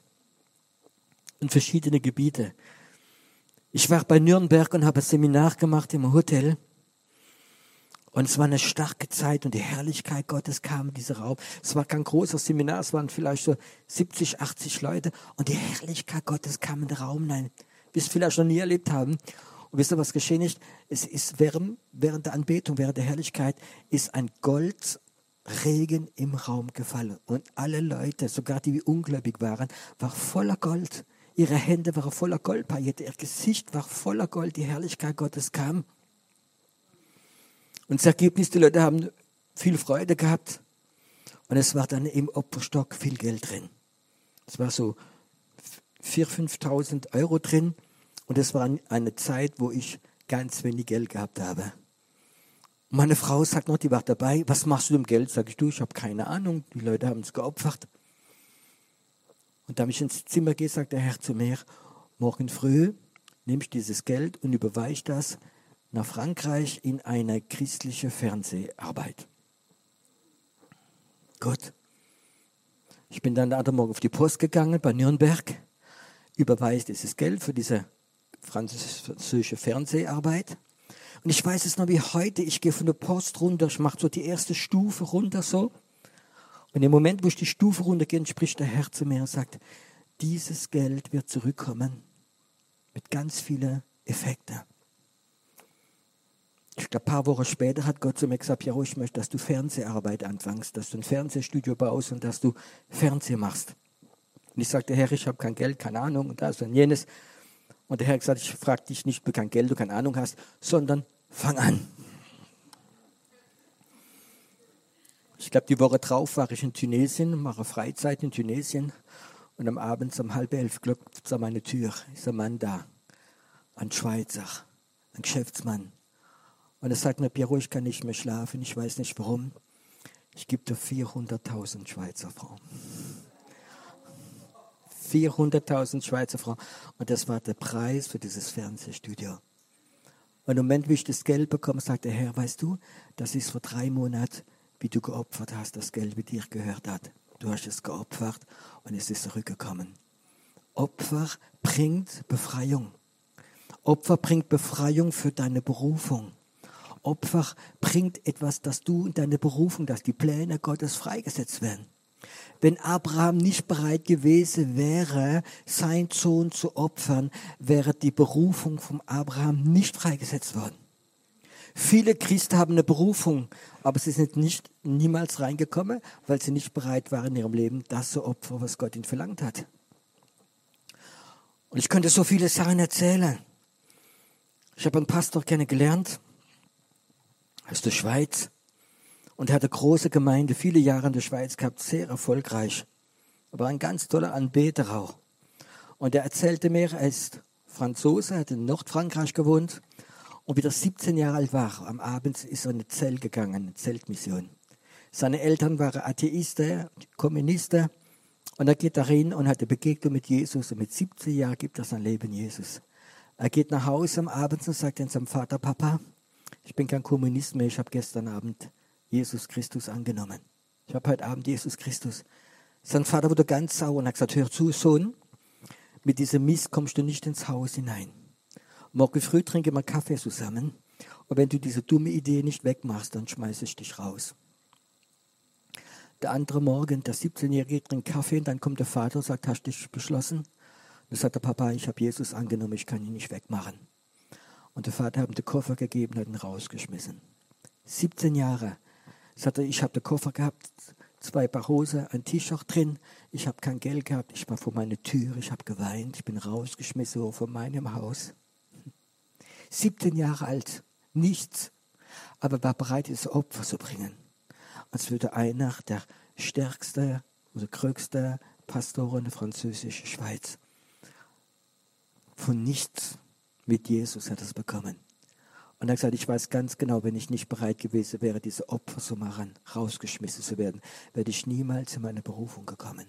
Und verschiedene Gebiete. Ich war bei Nürnberg und habe ein Seminar gemacht im Hotel. Und es war eine starke Zeit und die Herrlichkeit Gottes kam in diesen Raum. Es war kein großer Seminar, es waren vielleicht so 70, 80 Leute und die Herrlichkeit Gottes kam in den Raum hinein, wie es vielleicht noch nie erlebt haben. Und wisst ihr, was geschehen ist? Es ist während, während der Anbetung, während der Herrlichkeit, ist ein Goldregen im Raum gefallen. Und alle Leute, sogar die die ungläubig waren, waren voller Gold. Ihre Hände waren voller Goldpaillette, ihr Gesicht war voller Gold, die Herrlichkeit Gottes kam. Und das Ergebnis, die Leute haben viel Freude gehabt. Und es war dann im Opferstock viel Geld drin. Es war so 4.000, 5.000 Euro drin. Und das war eine Zeit, wo ich ganz wenig Geld gehabt habe. Meine Frau sagt noch, die war dabei, was machst du mit dem Geld? Sag ich, du, ich habe keine Ahnung, die Leute haben es geopfert. Und da ich ins Zimmer gehe, sagt der Herr zu mir, morgen früh nimmst dieses Geld und überweist das nach Frankreich in eine christliche Fernseharbeit. Gut. Ich bin dann der andere Morgen auf die Post gegangen bei Nürnberg, überweist dieses Geld für diese französische Fernseharbeit. Und ich weiß es noch wie heute, ich gehe von der Post runter, ich mache so die erste Stufe runter so. Und im Moment, wo ich die Stufe runtergehe, spricht der Herr zu mir und sagt, dieses Geld wird zurückkommen mit ganz vielen Effekten. Ich glaube, ein paar Wochen später hat Gott zu mir gesagt, ja, ich möchte, dass du Fernseharbeit anfängst, dass du ein Fernsehstudio baust und dass du Fernseh machst. Und ich sagte, Herr, ich habe kein Geld, keine Ahnung und das und jenes. Und der Herr hat gesagt, ich frage dich nicht, ob du kein Geld, du keine Ahnung hast, sondern fang an. Ich glaube, die Woche drauf war ich in Tunesien, mache Freizeit in Tunesien. Und am Abend um halb elf klopft es an meine Tür. Ist ein Mann da. Ein Schweizer. Ein Geschäftsmann. Und er sagt mir, Piero, ich kann nicht mehr schlafen. Ich weiß nicht warum. Ich gebe dir 400.000 Schweizer Franken. 400.000 Schweizer Franken. Und das war der Preis für dieses Fernsehstudio. Und im Moment, wie ich das Geld bekomme, sagt der Herr, weißt du, das ist vor drei Monaten, wie du geopfert hast, das Geld, wie dir gehört hat. Du hast es geopfert und es ist zurückgekommen. Opfer bringt Befreiung. Opfer bringt Befreiung für deine Berufung. Opfer bringt etwas, dass du in deine Berufung, dass die Pläne Gottes freigesetzt werden. Wenn Abraham nicht bereit gewesen wäre, sein Sohn zu opfern, wäre die Berufung von Abraham nicht freigesetzt worden. Viele Christen haben eine Berufung, aber sie sind nicht niemals reingekommen, weil sie nicht bereit waren in ihrem Leben, das zu opfern, was Gott ihnen verlangt hat. Und ich könnte so viele Sachen erzählen. Ich habe einen Pastor kennengelernt aus der Schweiz und er hatte große Gemeinde, viele Jahre in der Schweiz gehabt, sehr erfolgreich. Er war ein ganz toller Anbeter auch. Und er erzählte mir, er ist Franzose, hat in Nordfrankreich gewohnt und wie er 17 Jahre alt war, am Abend ist er in eine Zelt gegangen, eine Zeltmission. Seine Eltern waren Atheisten, Kommunisten und er geht darin und hat eine Begegnung mit Jesus und mit 17 Jahren gibt er sein Leben Jesus. Er geht nach Hause am Abend und sagt dann seinem Vater, Papa, ich bin kein Kommunist mehr, ich habe gestern Abend Jesus Christus angenommen. Ich habe heute Abend Jesus Christus. Sein Vater wurde ganz sauer und hat gesagt, hör zu, Sohn, mit diesem Mist kommst du nicht ins Haus hinein. Morgen früh trinken wir Kaffee zusammen und wenn du diese dumme Idee nicht wegmachst, dann schmeiße ich dich raus. Der andere Morgen, der 17-Jährige trinkt Kaffee und dann kommt der Vater und sagt, hast du dich beschlossen? Dann sagt der Papa, ich habe Jesus angenommen, ich kann ihn nicht wegmachen. Und der Vater hat ihm den Koffer gegeben, hat ihn rausgeschmissen. 17 Jahre. Sagt er, ich habe den Koffer gehabt, zwei Paar Hose, ein T-Shirt drin. Ich habe kein Geld gehabt. Ich war vor meiner Tür. Ich habe geweint. Ich bin rausgeschmissen von meinem Haus. 17 Jahre alt. Nichts. Aber war bereit, das Opfer zu bringen. Als würde einer der stärkste oder größte Pastoren der französischen Schweiz von nichts mit Jesus hat es bekommen. Und er hat gesagt, ich weiß ganz genau, wenn ich nicht bereit gewesen wäre, diese Opfer zu machen, rausgeschmissen zu werden, wäre ich niemals in meine Berufung gekommen.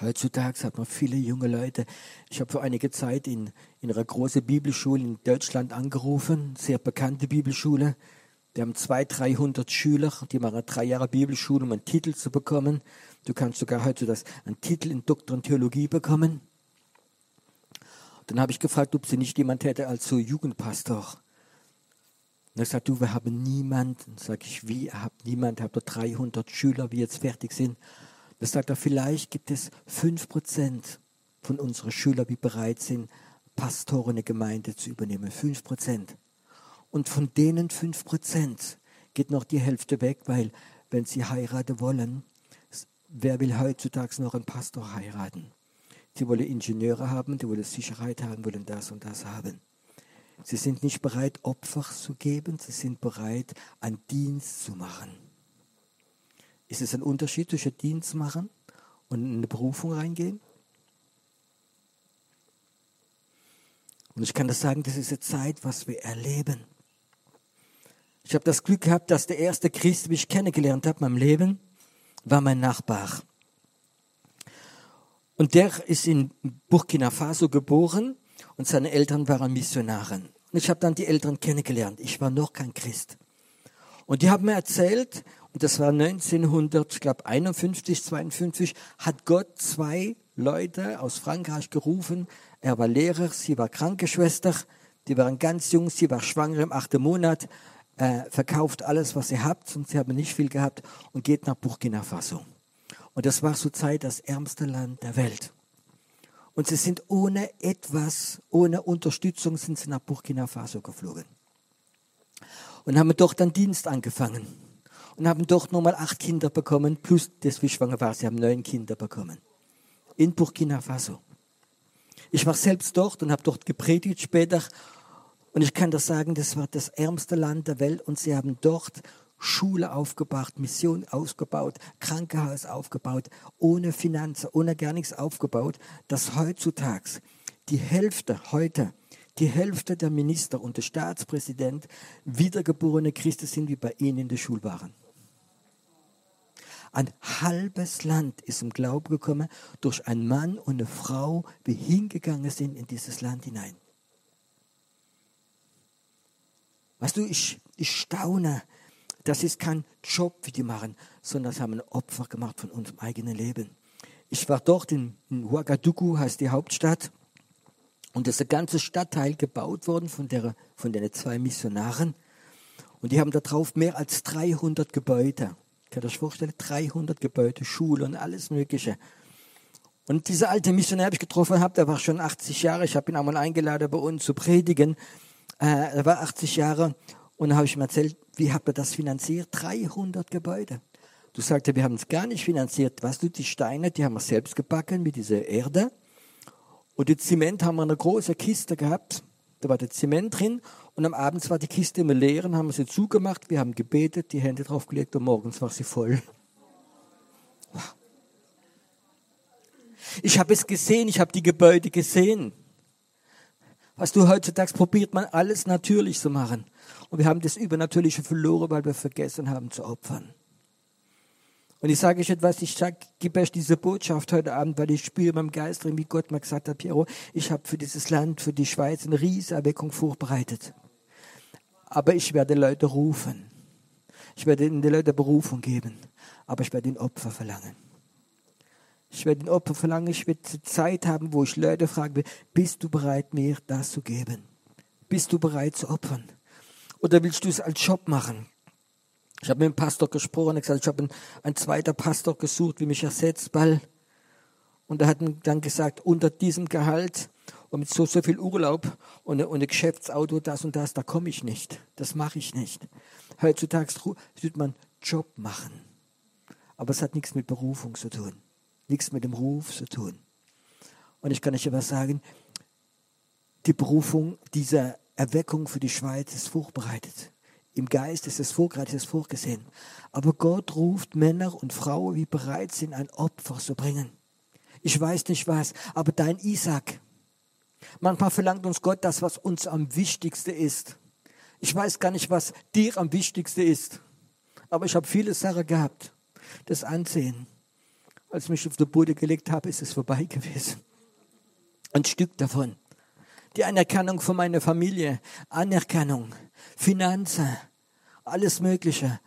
Heutzutage hat man viele junge Leute. Ich habe vor einiger Zeit in, in einer großen Bibelschule in Deutschland angerufen, sehr bekannte Bibelschule. Wir haben 200, 300 Schüler, die machen drei Jahre Bibelschule, um einen Titel zu bekommen. Du kannst sogar heutzutage einen Titel in Doktor in Theologie bekommen. Dann habe ich gefragt, ob sie nicht jemand hätte als so Jugendpastor. Und er sagt, du, wir haben niemanden. Sag ich, wie, ihr habt niemanden, habt ihr 300 Schüler, die jetzt fertig sind. Da sagt er, vielleicht gibt es 5% von unseren Schülern, die bereit sind, Pastoren in der Gemeinde zu übernehmen. 5%. Und von denen 5% geht noch die Hälfte weg, weil wenn sie heiraten wollen, wer will heutzutage noch einen Pastor heiraten? Die wollen Ingenieure haben, die wollen Sicherheit haben, wollen das und das haben. Sie sind nicht bereit, Opfer zu geben, sie sind bereit, einen Dienst zu machen. Ist es ein Unterschied zwischen Dienst machen und in eine Berufung reingehen? Und ich kann das sagen, das ist eine Zeit, was wir erleben. Ich habe das Glück gehabt, dass der erste Christ, wie ich kennengelernt habe in meinem Leben, war mein Nachbar. Und der ist in Burkina Faso geboren und seine Eltern waren Missionaren. Und ich habe dann die Eltern kennengelernt. Ich war noch kein Christ. Und die haben mir erzählt, und das war 1951, 52, hat Gott zwei Leute aus Frankreich gerufen. Er war Lehrer, sie war Krankenschwester, die waren ganz jung, sie war schwanger im achten Monat, äh, verkauft alles, was sie habt, und sie haben nicht viel gehabt, und geht nach Burkina Faso. Und das war zur Zeit das ärmste Land der Welt. Und sie sind ohne etwas, ohne Unterstützung, sind sie nach Burkina Faso geflogen. Und haben dort dann Dienst angefangen. Und haben dort nochmal acht Kinder bekommen, plus das, wie schwanger war, sie haben neun Kinder bekommen. In Burkina Faso. Ich war selbst dort und habe dort gepredigt später. Und ich kann das sagen, das war das ärmste Land der Welt und sie haben dort Schule aufgebaut, Mission ausgebaut, Krankenhaus aufgebaut, ohne Finanzen, ohne gar nichts aufgebaut, dass heutzutage die Hälfte heute, die Hälfte der Minister und der Staatspräsident wiedergeborene Christen sind, wie bei ihnen in der Schule waren. Ein halbes Land ist im Glauben gekommen durch einen Mann und eine Frau, die hingegangen sind in dieses Land hinein. Weißt du, ich, ich staune, das ist kein Job, wie die machen, sondern das haben ein Opfer gemacht von unserem eigenen Leben. Ich war dort in, in Ouagadougou, heißt die Hauptstadt. Und das ist ein ganzer Stadtteil gebaut worden von, der, von den zwei Missionaren. Und die haben da drauf mehr als 300 Gebäude. Kann ihr euch vorstellen? 300 Gebäude, Schule und alles Mögliche. Und dieser alte Missionar, den ich getroffen habe, der war schon 80 Jahre. Ich habe ihn einmal eingeladen, bei uns zu predigen. Äh, er war 80 Jahre und da habe ich ihm erzählt, wie habt ihr das finanziert? 300 Gebäude. Du sagst, wir haben es gar nicht finanziert. Was du, die Steine, die haben wir selbst gebacken mit dieser Erde. Und die Zement haben wir in einer großen Kiste gehabt. Da war der Zement drin. Und am Abend war die Kiste immer leer und haben sie zugemacht. Wir haben gebetet, die Hände draufgelegt und morgens war sie voll. Ich habe es gesehen, ich habe die Gebäude gesehen. Was du heutzutage probiert man alles natürlich zu machen. Und wir haben das Übernatürliche verloren, weil wir vergessen haben zu opfern. Und ich sage euch etwas, ich sag, gebe euch diese Botschaft heute Abend, weil ich spüre beim Geist wie Gott mir gesagt hat, Piero, ich habe für dieses Land, für die Schweiz eine riesige Erweckung vorbereitet. Aber ich werde Leute rufen. Ich werde den Leuten Berufung geben. Aber ich werde ihnen Opfer verlangen. Ich werde den Opfer verlangen. Ich werde Zeit haben, wo ich Leute fragen will, bist du bereit, mir das zu geben? Bist du bereit zu opfern? Oder willst du es als Job machen? Ich habe mit dem Pastor gesprochen gesagt, ich habe einen, zweiten Pastor gesucht, wie mich ersetzt, weil und er hat dann gesagt, unter diesem Gehalt und mit so, so viel Urlaub und, ein Geschäftsauto, das und das, da komme ich nicht. Das mache ich nicht. Heutzutage wird man Job machen. Aber es hat nichts mit Berufung zu tun nichts mit dem Ruf zu tun. Und ich kann euch aber sagen, die Berufung dieser Erweckung für die Schweiz ist vorbereitet. Im Geist ist es vorbereitet, ist vorgesehen. Aber Gott ruft Männer und Frauen, die bereit sind, ein Opfer zu bringen. Ich weiß nicht was, aber dein Isaac. Manchmal verlangt uns Gott das, was uns am wichtigsten ist. Ich weiß gar nicht, was dir am wichtigsten ist. Aber ich habe viele Sachen gehabt. Das Ansehen, als ich mich auf den Boden gelegt habe, ist es vorbei gewesen. Ein Stück davon. Die Anerkennung von meiner Familie, Anerkennung, Finanzen, alles Mögliche.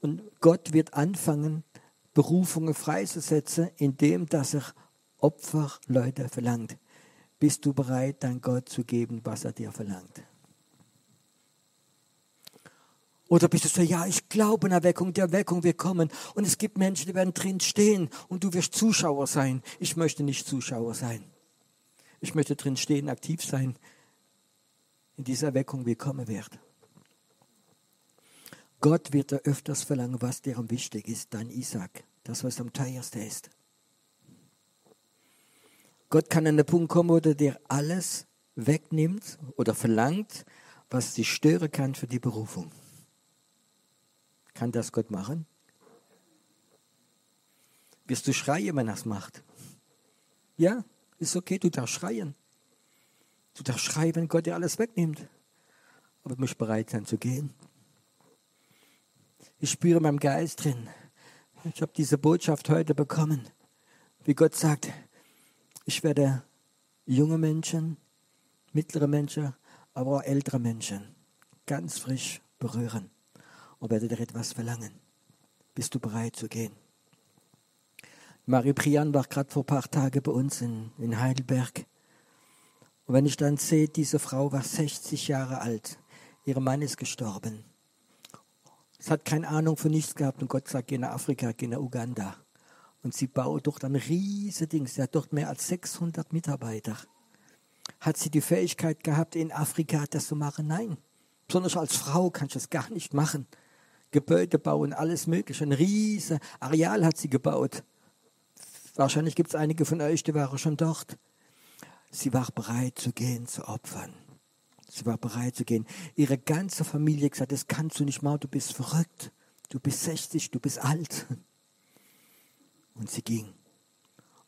Und Gott wird anfangen, Berufungen freizusetzen, indem dass er Opferleute verlangt. Bist du bereit, dein Gott zu geben, was er dir verlangt? Oder bist du so, ja, ich glaube an Erweckung, die Erweckung wird kommen. Und es gibt Menschen, die werden drin stehen und du wirst Zuschauer sein. Ich möchte nicht Zuschauer sein. Ich möchte drin stehen, aktiv sein in dieser Erweckung, wie kommen wird. Gott wird da öfters verlangen, was dir am wichtig ist, dein Isaac, das, was am teuersten ist. Gott kann an den Punkt kommen, wo er dir alles wegnimmt oder verlangt, was dich stören kann für die Berufung. Kann das Gott machen? Wirst du schreien, wenn er es macht? Ja, ist okay, du darfst schreien. Du darfst schreien, wenn Gott dir alles wegnimmt. Aber du musst bereit sein zu gehen. Ich spüre meinem Geist drin. Ich habe diese Botschaft heute bekommen. Wie Gott sagt, ich werde junge Menschen, mittlere Menschen, aber auch ältere Menschen ganz frisch berühren und werde dir etwas verlangen. Bist du bereit zu gehen? Marie Prian war gerade vor ein paar Tagen bei uns in, in Heidelberg. Und wenn ich dann sehe, diese Frau war 60 Jahre alt. Ihr Mann ist gestorben. Sie hat keine Ahnung von nichts gehabt und Gott sagt, geh nach Afrika, geh nach Uganda. Und sie baut dort ein riesiges Ding. Sie hat dort mehr als 600 Mitarbeiter. Hat sie die Fähigkeit gehabt, in Afrika das zu machen? Nein. Besonders als Frau kann ich das gar nicht machen. Gebäude bauen, alles Mögliche. Ein riesen Areal hat sie gebaut. Wahrscheinlich gibt es einige von euch, die waren schon dort. Sie war bereit zu gehen, zu opfern. Sie war bereit zu gehen. Ihre ganze Familie gesagt, das kannst du nicht machen, du bist verrückt. Du bist 60, du bist alt. Und sie ging.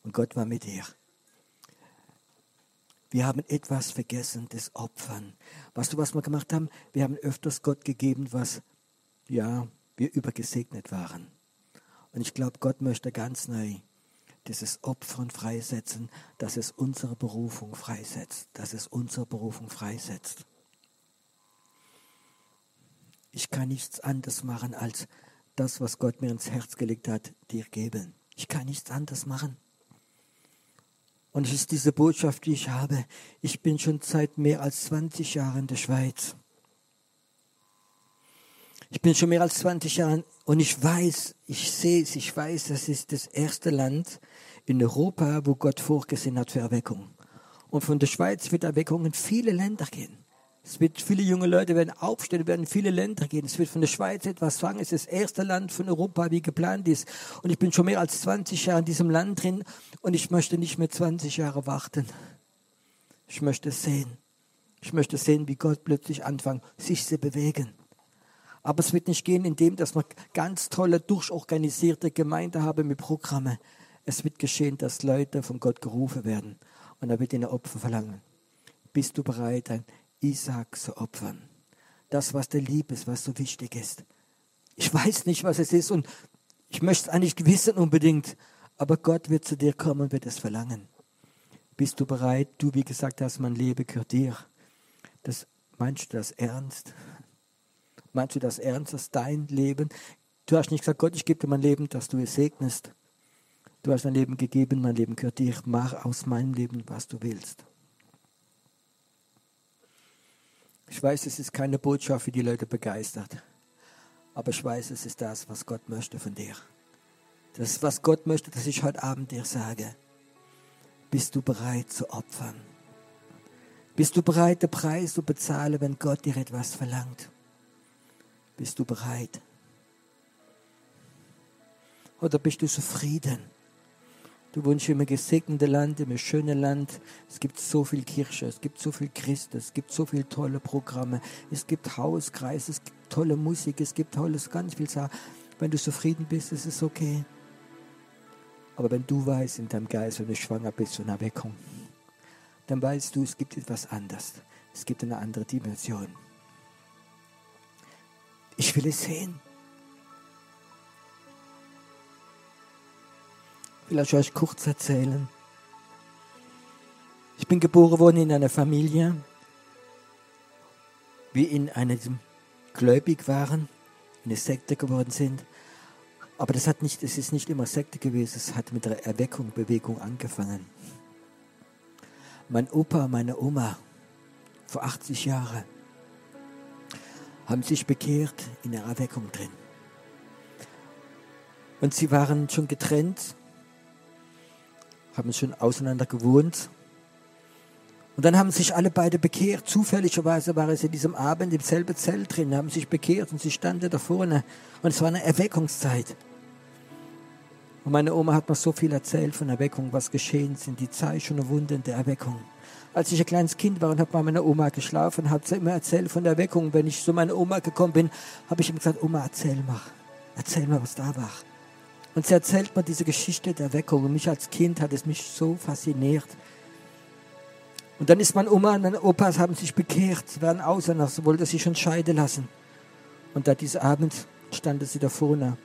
Und Gott war mit ihr. Wir haben etwas vergessen, das Opfern. Weißt du, was wir gemacht haben? Wir haben öfters Gott gegeben, was ja, wir übergesegnet waren. Und ich glaube, Gott möchte ganz neu dieses Opfern freisetzen, dass es unsere Berufung freisetzt, dass es unsere Berufung freisetzt. Ich kann nichts anderes machen, als das, was Gott mir ins Herz gelegt hat, dir geben. Ich kann nichts anderes machen. Und es ist diese Botschaft, die ich habe. Ich bin schon seit mehr als 20 Jahren in der Schweiz. Ich bin schon mehr als 20 Jahre und ich weiß, ich sehe es, ich weiß, das ist das erste Land in Europa, wo Gott vorgesehen hat für Erweckung. Und von der Schweiz wird Erweckung in viele Länder gehen. Es wird viele junge Leute werden aufstehen, werden in viele Länder gehen. Es wird von der Schweiz etwas fangen. Es ist das erste Land von Europa, wie geplant ist. Und ich bin schon mehr als 20 Jahre in diesem Land drin und ich möchte nicht mehr 20 Jahre warten. Ich möchte sehen. Ich möchte sehen, wie Gott plötzlich anfängt, sich zu bewegen. Aber es wird nicht gehen, indem dass wir ganz tolle, durchorganisierte Gemeinde haben mit Programme. Es wird geschehen, dass Leute von Gott gerufen werden. Und er wird ihnen Opfer verlangen. Bist du bereit, ein Isaac zu opfern. Das, was der lieb ist, was so wichtig ist. Ich weiß nicht, was es ist und ich möchte es eigentlich wissen unbedingt, aber Gott wird zu dir kommen und wird es verlangen. Bist du bereit? Du, wie gesagt hast, mein Leben gehört dir. Das, meinst du das ernst? Meinst du das ernst, dass dein Leben, du hast nicht gesagt, Gott, ich gebe dir mein Leben, dass du es segnest. Du hast dein Leben gegeben, mein Leben gehört dir. Mach aus meinem Leben, was du willst. Ich weiß, es ist keine Botschaft, die die Leute begeistert. Aber ich weiß, es ist das, was Gott möchte von dir. Das ist, was Gott möchte, dass ich heute Abend dir sage. Bist du bereit zu opfern? Bist du bereit, den Preis zu bezahlen, wenn Gott dir etwas verlangt? Bist du bereit? Oder bist du zufrieden? Du wohnst in einem gesegneten Land, in einem schönen Land. Es gibt so viel Kirche, es gibt so viel Christen, es gibt so viele tolle Programme, es gibt Hauskreise, es gibt tolle Musik, es gibt tolles, ganz viel Sachen. Wenn du zufrieden bist, ist es okay. Aber wenn du weißt in deinem Geist, wenn du schwanger bist von Erweckung, dann weißt du, es gibt etwas anderes. Es gibt eine andere Dimension. Ich will es sehen. will ich euch kurz erzählen. Ich bin geboren worden in einer Familie, wie in einem gläubig waren, in eine Sekte geworden sind. Aber das hat nicht, es ist nicht immer Sekte gewesen, es hat mit der Erweckung, Bewegung angefangen. Mein Opa meine Oma vor 80 Jahren haben sich bekehrt in der Erweckung drin. Und sie waren schon getrennt haben schon auseinander gewohnt. Und dann haben sich alle beide bekehrt. Zufälligerweise waren sie in diesem Abend im selben Zelt drin, haben sich bekehrt und sie standen da vorne. Und es war eine Erweckungszeit. Und meine Oma hat mir so viel erzählt von Erweckung, was geschehen sind, die Zeichen und Wunden der Erweckung. Als ich ein kleines Kind war und habe bei meiner Oma geschlafen, hat sie immer erzählt von der Erweckung. Wenn ich zu meiner Oma gekommen bin, habe ich ihm gesagt, Oma, erzähl mal, erzähl mal, was da war. Und sie erzählt mir diese Geschichte der Weckung. Und mich als Kind hat es mich so fasziniert. Und dann ist mein Oma und mein Opa haben sich bekehrt, waren Ausländer, so wollte sich schon scheiden lassen. Und da diesen Abend standen sie da vorne,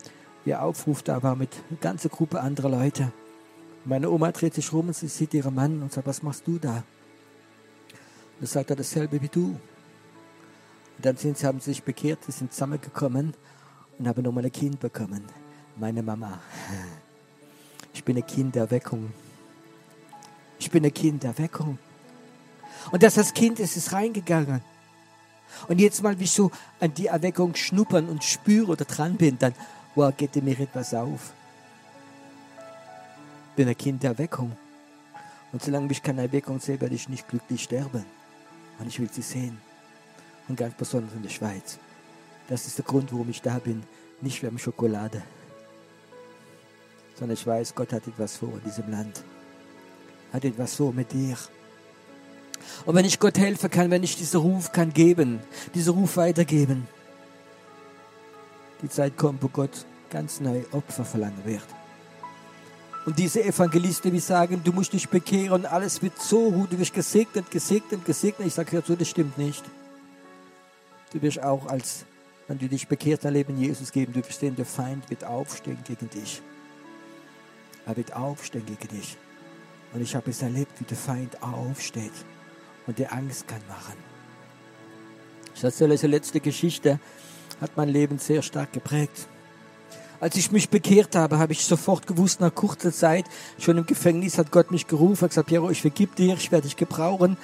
wie Aufruf da war mit einer ganzen Gruppe anderer Leute. Meine Oma dreht sich rum und sie sieht ihren Mann und sagt, was machst du da? Und sagt er dasselbe wie du. Und dann sind sie, haben sie sich bekehrt, sie sind zusammengekommen und haben nochmal ein Kind bekommen meine Mama. Ich bin ein Kind der Erweckung. Ich bin ein Kind der Erweckung. Und dass das Kind ist, ist reingegangen. Und jetzt mal, wie ich so an die Erweckung schnuppern und spüre oder dran bin, dann, wow, geht mir etwas auf. Ich bin ein Kind der Erweckung. Und solange ich keine Erweckung sehe, werde ich nicht glücklich sterben. Und ich will sie sehen. Und ganz besonders in der Schweiz. Das ist der Grund, warum ich da bin. Nicht wegen Schokolade sondern ich weiß, Gott hat etwas vor in diesem Land. Hat etwas vor mit dir. Und wenn ich Gott helfen kann, wenn ich diesen Ruf kann geben, diesen Ruf weitergeben, die Zeit kommt, wo Gott ganz neue Opfer verlangen wird. Und diese Evangelisten, die sagen, du musst dich bekehren und alles wird so gut, du wirst gesegnet, gesegnet, gesegnet. Ich sage, hör zu, das stimmt nicht. Du wirst auch als, wenn du dich bekehrt, dein Leben Jesus geben, du wirst sehen, der Feind wird aufstehen gegen dich. Er wird aufstehen gegen dich. Und ich habe es erlebt, wie der Feind aufsteht und dir Angst kann machen. Ich erzähle euch die letzte Geschichte, hat mein Leben sehr stark geprägt. Als ich mich bekehrt habe, habe ich sofort gewusst, nach kurzer Zeit, schon im Gefängnis hat Gott mich gerufen, hat gesagt, Piero, ich vergib dir, ich werde dich gebrauchen,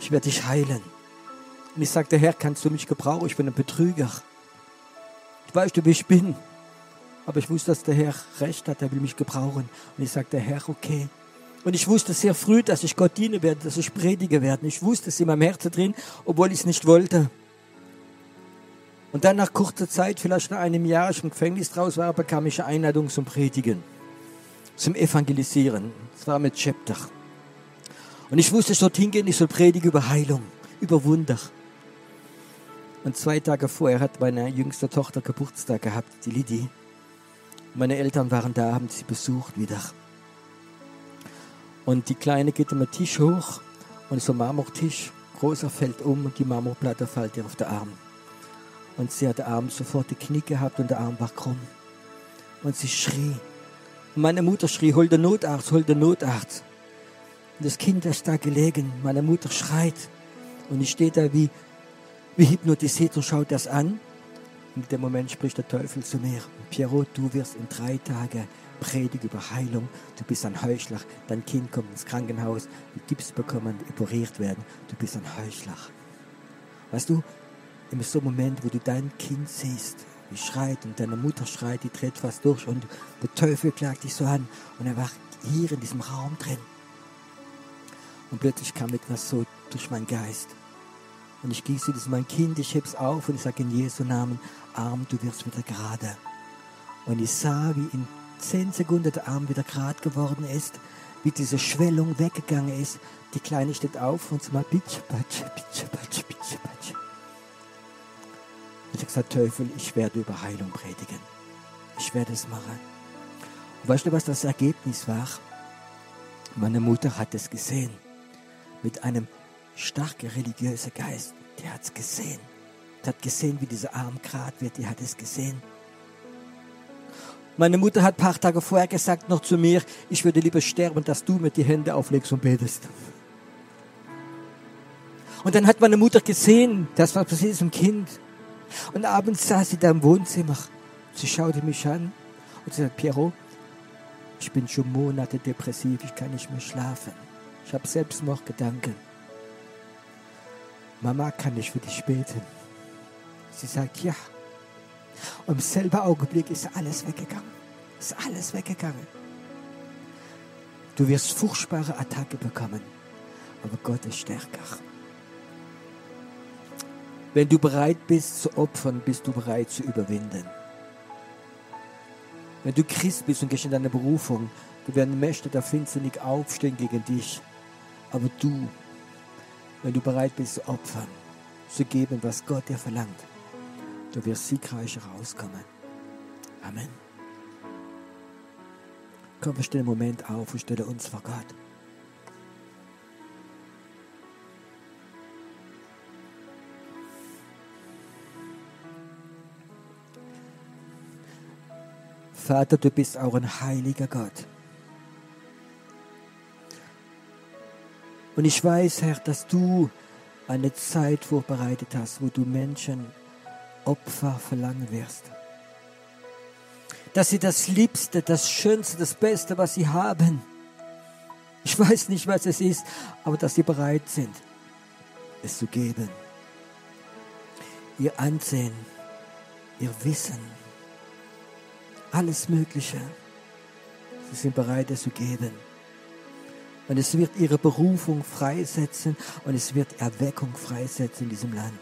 ich werde dich heilen. Und ich sagte, Herr, kannst du mich gebrauchen? Ich bin ein Betrüger. Ich weiß, du, wie ich bin. Aber ich wusste, dass der Herr recht hat, er will mich gebrauchen. Und ich sagte, Herr, okay, Und ich wusste sehr früh, dass ich Gott dienen werde, dass ich predige werde. Ich wusste es in meinem Herzen drin, obwohl ich es nicht wollte. Und dann nach kurzer Zeit, vielleicht nach einem Jahr, ich im Gefängnis draus war, bekam ich eine Einladung zum Predigen, zum Evangelisieren. Das war mit Chapter. Und ich wusste, ich soll hingehen, ich soll predigen über Heilung, über Wunder. Und zwei Tage vorher hat meine jüngste Tochter Geburtstag gehabt, die Lidi. Meine Eltern waren da, haben sie besucht wieder. Und die Kleine geht am Tisch hoch und so Marmortisch, großer fällt um und die Marmorplatte fällt ihr auf den Arm. Und sie hat den Arm sofort die Knie gehabt und der Arm war krumm. Und sie schrie. Und meine Mutter schrie, hol den Notarzt, hol den Notarzt. Und das Kind ist da gelegen. Meine Mutter schreit. Und ich stehe da wie, wie hypnotisiert und schaut das an. Und in dem Moment spricht der Teufel zu mir. Pierrot, du wirst in drei Tagen predigen über Heilung. Du bist ein Heuchler. Dein Kind kommt ins Krankenhaus, du Gips bekommen, operiert werden. Du bist ein Heuchler. Weißt du, in so Moment, wo du dein Kind siehst, wie schreit und deine Mutter schreit, die dreht fast durch und der Teufel klagt dich so an und er war hier in diesem Raum drin. Und plötzlich kam etwas so durch meinen Geist. Und ich gieße das mein Kind, ich heb's auf und ich sage in Jesu Namen, Arm, du wirst wieder gerade. Und ich sah, wie in zehn Sekunden der Arm wieder gerade geworden ist, wie diese Schwellung weggegangen ist. Die Kleine steht auf und sie mal bitsch, batsch, bitsch, batsch, bitsch, batsch. Ich habe gesagt, Teufel, ich werde über Heilung predigen. Ich werde es machen. Und weißt du, was das Ergebnis war? Meine Mutter hat es gesehen. Mit einem starken religiösen Geist. Die hat es gesehen. Die hat gesehen, wie dieser Arm grad wird. Die hat es gesehen. Meine Mutter hat ein paar Tage vorher gesagt noch zu mir, ich würde lieber sterben, dass du mit die Hände auflegst und betest. Und dann hat meine Mutter gesehen, das was passiert ist im Kind. Und abends saß sie da im Wohnzimmer. Sie schaute mich an und sie sagte, Piero, ich bin schon Monate depressiv, ich kann nicht mehr schlafen. Ich habe Selbstmordgedanken. Mama, kann ich für dich beten? Sie sagt, ja. Und im selben Augenblick ist alles weggegangen. Ist alles weggegangen. Du wirst furchtbare Attacke bekommen, aber Gott ist stärker. Wenn du bereit bist zu opfern, bist du bereit zu überwinden. Wenn du Christ bist und gehst in deine Berufung, du werden Mächte der Finsternis aufstehen gegen dich. Aber du, wenn du bereit bist zu opfern, zu geben, was Gott dir verlangt, du wirst siegreich rauskommen. Amen. Komm, wir stellen einen Moment auf und stellen uns vor Gott. Vater, du bist auch ein heiliger Gott. Und ich weiß, Herr, dass du eine Zeit vorbereitet hast, wo du Menschen Opfer verlangen wirst. Dass sie das Liebste, das Schönste, das Beste, was sie haben, ich weiß nicht, was es ist, aber dass sie bereit sind, es zu geben. Ihr Ansehen, ihr Wissen, alles Mögliche. Sie sind bereit, es zu geben. Und es wird ihre Berufung freisetzen und es wird Erweckung freisetzen in diesem Land.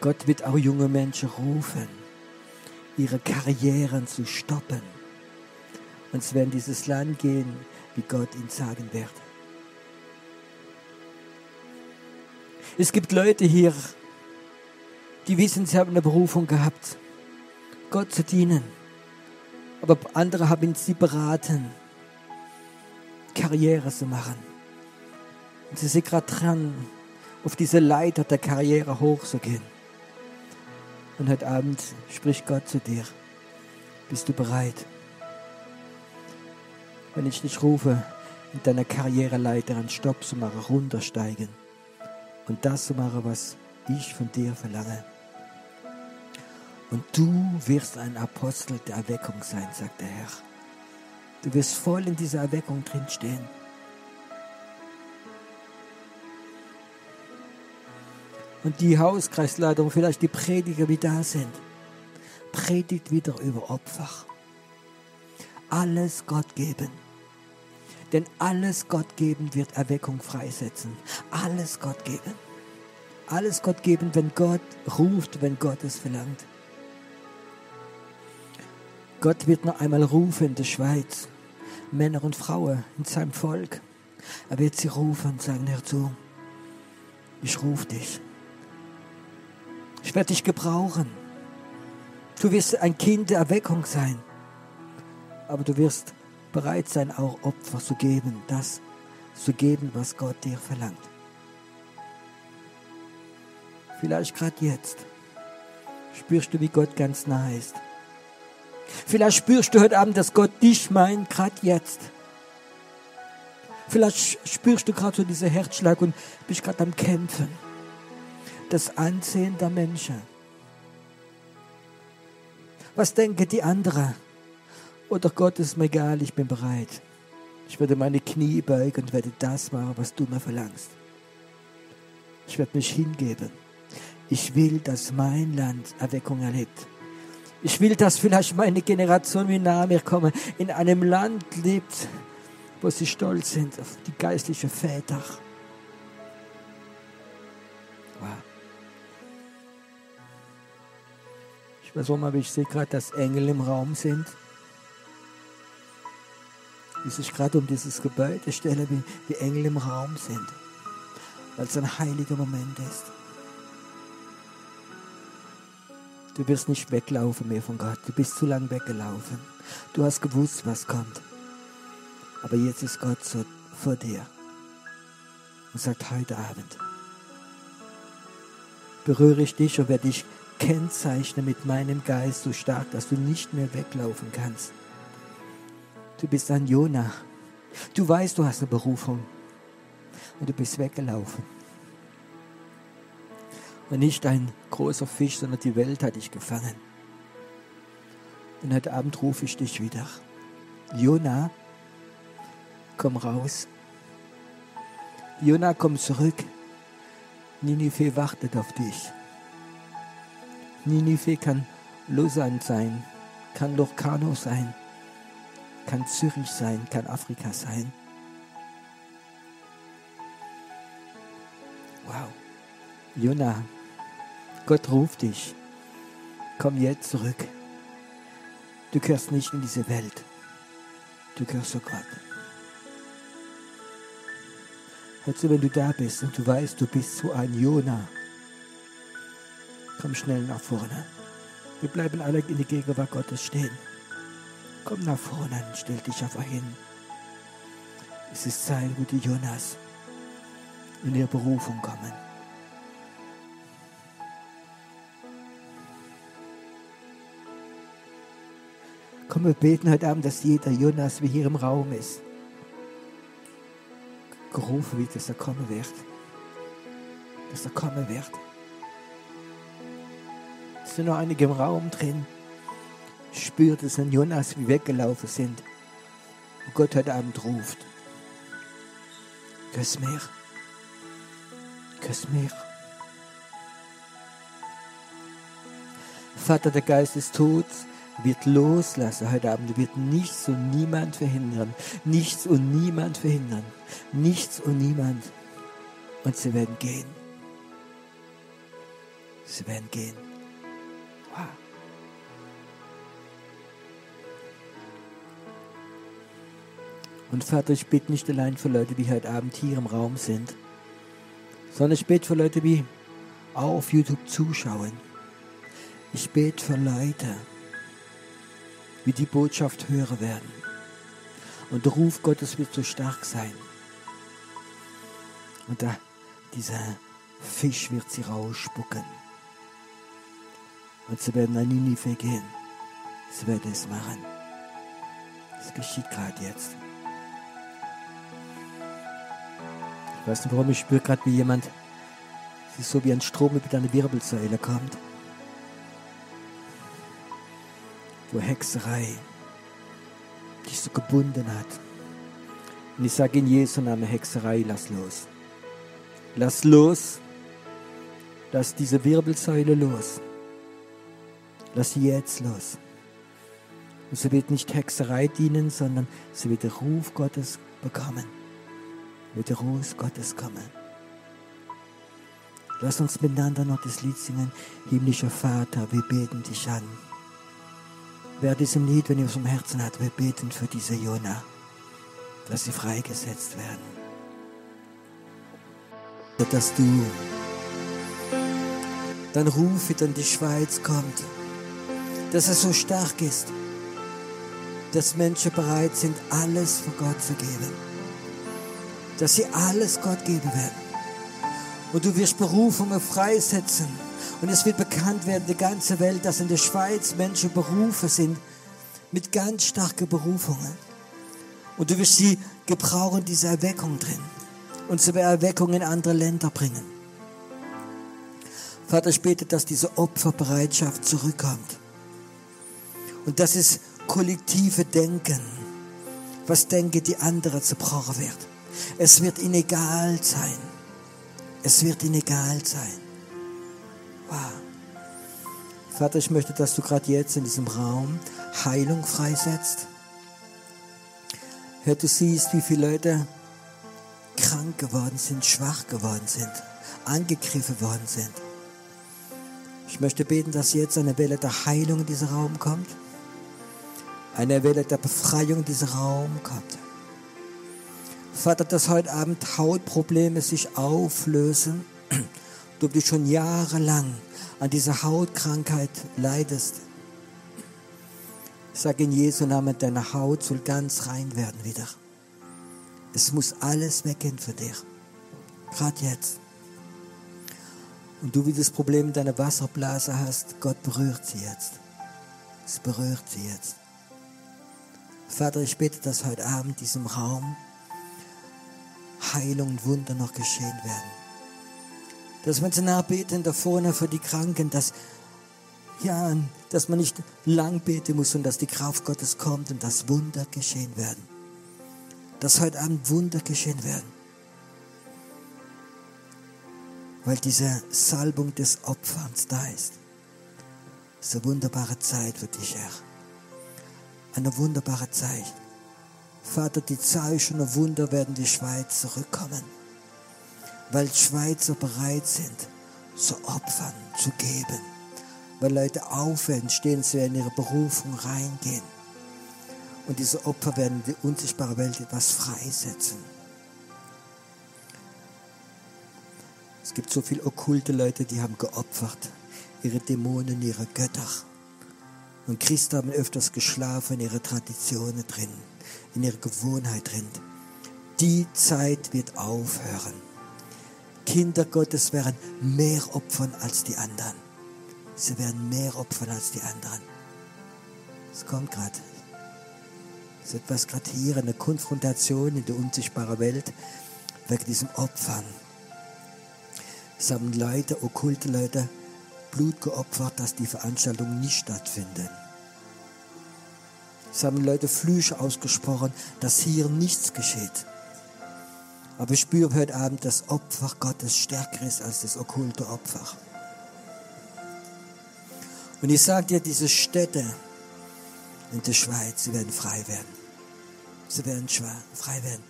Gott wird auch junge Menschen rufen, ihre Karrieren zu stoppen. Und es werden dieses Land gehen, wie Gott ihnen sagen wird. Es gibt Leute hier, die wissen, sie haben eine Berufung gehabt, Gott zu dienen. Aber andere haben sie beraten, Karriere zu machen. Und sie sind gerade dran, auf diese Leiter der Karriere hochzugehen. Und heute Abend spricht Gott zu dir. Bist du bereit? Wenn ich dich rufe, in deiner Karriereleiter einen Stopp zu machen, runtersteigen und das zu machen, was ich von dir verlange. Und du wirst ein Apostel der Erweckung sein, sagt der Herr. Du wirst voll in dieser Erweckung drinstehen. Und die Hauskreisleiter und vielleicht die Prediger, die da sind, predigt wieder über Opfer. alles Gott geben. Denn alles Gott geben wird Erweckung freisetzen. Alles Gott geben. Alles Gott geben, wenn Gott ruft, wenn Gott es verlangt. Gott wird noch einmal rufen in der Schweiz. Männer und Frauen in seinem Volk. Er wird sie rufen und sagen, Herr zu, ich rufe dich. Ich werde dich gebrauchen. Du wirst ein Kind der Erweckung sein. Aber du wirst bereit sein, auch Opfer zu geben, das zu geben, was Gott dir verlangt. Vielleicht gerade jetzt spürst du, wie Gott ganz nah ist. Vielleicht spürst du heute Abend, dass Gott dich meint, gerade jetzt. Vielleicht spürst du gerade so diesen Herzschlag und bist gerade am Kämpfen. Das Ansehen der Menschen. Was denken die anderen? Oder Gott ist mir egal, ich bin bereit. Ich werde meine Knie beugen und werde das machen, was du mir verlangst. Ich werde mich hingeben. Ich will, dass mein Land Erweckung erlebt. Ich will, dass vielleicht meine Generation, wie nahe mir kommen, in einem Land lebt, wo sie stolz sind auf die geistlichen Väter. Wow. Ich weiß auch mal, wie ich sehe gerade, dass Engel im Raum sind, die sich gerade um dieses Gebäude stellen, wie, wie Engel im Raum sind, weil es ein heiliger Moment ist. Du wirst nicht weglaufen mehr von Gott. Du bist zu lang weggelaufen. Du hast gewusst, was kommt. Aber jetzt ist Gott so vor dir und sagt heute Abend, berühre ich dich und werde dich kennzeichnen mit meinem Geist so stark, dass du nicht mehr weglaufen kannst. Du bist ein Jonah. Du weißt, du hast eine Berufung und du bist weggelaufen. Und nicht ein großer Fisch, sondern die Welt hat dich gefangen. Und heute Abend rufe ich dich wieder. Jona, komm raus. Jona, komm zurück. Ninive wartet auf dich. Ninive kann Lausanne sein, kann Locarno sein, kann Zürich sein, kann Afrika sein. Wow. Jona, Gott ruft dich. Komm jetzt zurück. Du gehörst nicht in diese Welt. Du gehörst zu Gott. Also wenn du da bist und du weißt, du bist so ein Jona, komm schnell nach vorne. Wir bleiben alle in die Gegenwart Gottes stehen. Komm nach vorne und stell dich einfach hin. Es ist Zeit, wo die Jonas in ihre Berufung kommen. Komm, wir beten heute Abend, dass jeder Jonas, wie hier im Raum ist, gerufen wird, dass er kommen wird. Dass er kommen wird. Es sind noch einige im Raum drin. Spürt, dass ein Jonas wie weggelaufen sind. Und Gott heute Abend ruft. Küss mir. Küss mir. Vater, der Geist ist tot wird loslassen heute Abend, wird nichts und niemand verhindern. Nichts und niemand verhindern. Nichts und niemand. Und sie werden gehen. Sie werden gehen. Und Vater, ich bitte nicht allein für Leute, die heute Abend hier im Raum sind, sondern ich bete für Leute, die auch auf YouTube zuschauen. Ich bete für Leute, wie die Botschaft hören werden. Und der Ruf Gottes wird so stark sein. Und da, dieser Fisch wird sie rausspucken. Und sie werden an Ninive gehen. Sie werden es machen. Das geschieht gerade jetzt. Ich weiß nicht, warum ich spüre gerade, wie jemand, es ist so wie ein Strom über deine Wirbelsäule kommt. Wo Hexerei dich so gebunden hat. Und ich sage in Jesu Namen, Hexerei, lass los. Lass los. Lass diese Wirbelsäule los. Lass sie jetzt los. Und sie wird nicht Hexerei dienen, sondern sie wird den Ruf Gottes bekommen. Wird der Ruf Gottes kommen. Lass uns miteinander noch das Lied singen. Himmlischer Vater, wir beten dich an. Wer diesem Lied, wenn ihr es vom Herzen hat, wir beten für diese Jona, dass sie freigesetzt werden. Dass du dein Ruf in die Schweiz kommt, dass er so stark ist, dass Menschen bereit sind, alles für Gott zu geben, dass sie alles Gott geben werden. Und du wirst Berufungen freisetzen. Und es wird bekannt werden, die ganze Welt, dass in der Schweiz Menschen berufen sind mit ganz starken Berufungen. Und du wirst sie gebrauchen, diese Erweckung drin. Und zur Erweckung in andere Länder bringen. Vater, ich bete, dass diese Opferbereitschaft zurückkommt. Und das ist kollektive Denken. Was denke die andere zerbrochen wird. Es wird ihnen egal sein es wird ihnen egal sein. Wow. Vater, ich möchte, dass du gerade jetzt in diesem Raum Heilung freisetzt. Herr, du siehst, wie viele Leute krank geworden sind, schwach geworden sind, angegriffen worden sind. Ich möchte beten, dass jetzt eine Welle der Heilung in diesen Raum kommt. Eine Welle der Befreiung in diesen Raum kommt. Vater, dass heute Abend Hautprobleme sich auflösen. Du du schon jahrelang an dieser Hautkrankheit leidest. Sage in Jesu Namen, deine Haut soll ganz rein werden wieder. Es muss alles weggehen für dich. Gerade jetzt. Und du, wie das Problem in deiner Wasserblase hast, Gott berührt sie jetzt. Es berührt sie jetzt. Vater, ich bitte, dass heute Abend diesem Raum Heilung und Wunder noch geschehen werden. Dass wir uns nachbeten da vorne für die Kranken, dass, ja, dass man nicht lang beten muss und dass die Kraft Gottes kommt und dass Wunder geschehen werden. Dass heute Abend Wunder geschehen werden. Weil diese Salbung des Opferns da ist. Das ist eine wunderbare Zeit für dich, Herr. Eine wunderbare Zeit. Vater, die Zeichen und Wunder werden die Schweiz zurückkommen, weil Schweizer bereit sind, zu opfern, zu geben, weil Leute aufhören, stehen sie in ihre Berufung reingehen. Und diese Opfer werden die unsichtbare Welt etwas freisetzen. Es gibt so viele okkulte Leute, die haben geopfert, ihre Dämonen, ihre Götter. Und Christen haben öfters geschlafen in ihre Traditionen drin in ihre Gewohnheit rennt. Die Zeit wird aufhören. Kinder Gottes werden mehr opfern als die anderen. Sie werden mehr opfern als die anderen. Es kommt gerade. Es ist etwas gerade hier, eine Konfrontation in der unsichtbaren Welt wegen diesem Opfern. Es haben Leute, okkulte Leute, Blut geopfert, dass die Veranstaltung nicht stattfindet. Es haben Leute Flüche ausgesprochen, dass hier nichts geschieht. Aber ich spüre heute Abend, dass Opfer Gottes stärker ist als das okkulte Opfer. Und ich sage dir, diese Städte in der Schweiz, sie werden frei werden. Sie werden frei werden.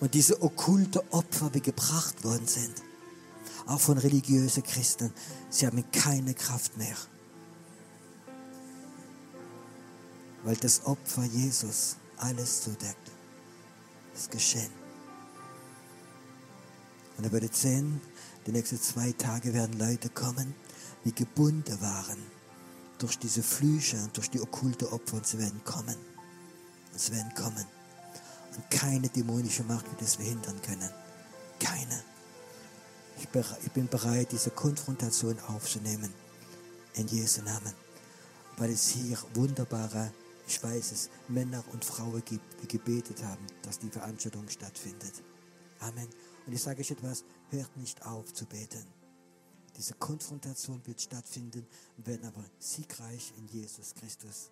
Und diese okkulte Opfer, die gebracht worden sind, auch von religiösen Christen, sie haben keine Kraft mehr. weil das Opfer Jesus alles zudeckt. Das ist geschehen. Und ihr werdet sehen, die nächsten zwei Tage werden Leute kommen, die gebunden waren durch diese Flüche und durch die okkulte Opfer und sie werden kommen. Und sie werden kommen. Und keine dämonische Macht wird es verhindern können. Keine. Ich bin bereit, diese Konfrontation aufzunehmen. In Jesu Namen. Weil es hier wunderbare ich weiß es, Männer und Frauen gibt, die gebetet haben, dass die Veranstaltung stattfindet. Amen. Und ich sage euch etwas, hört nicht auf zu beten. Diese Konfrontation wird stattfinden, werden aber siegreich in Jesus Christus.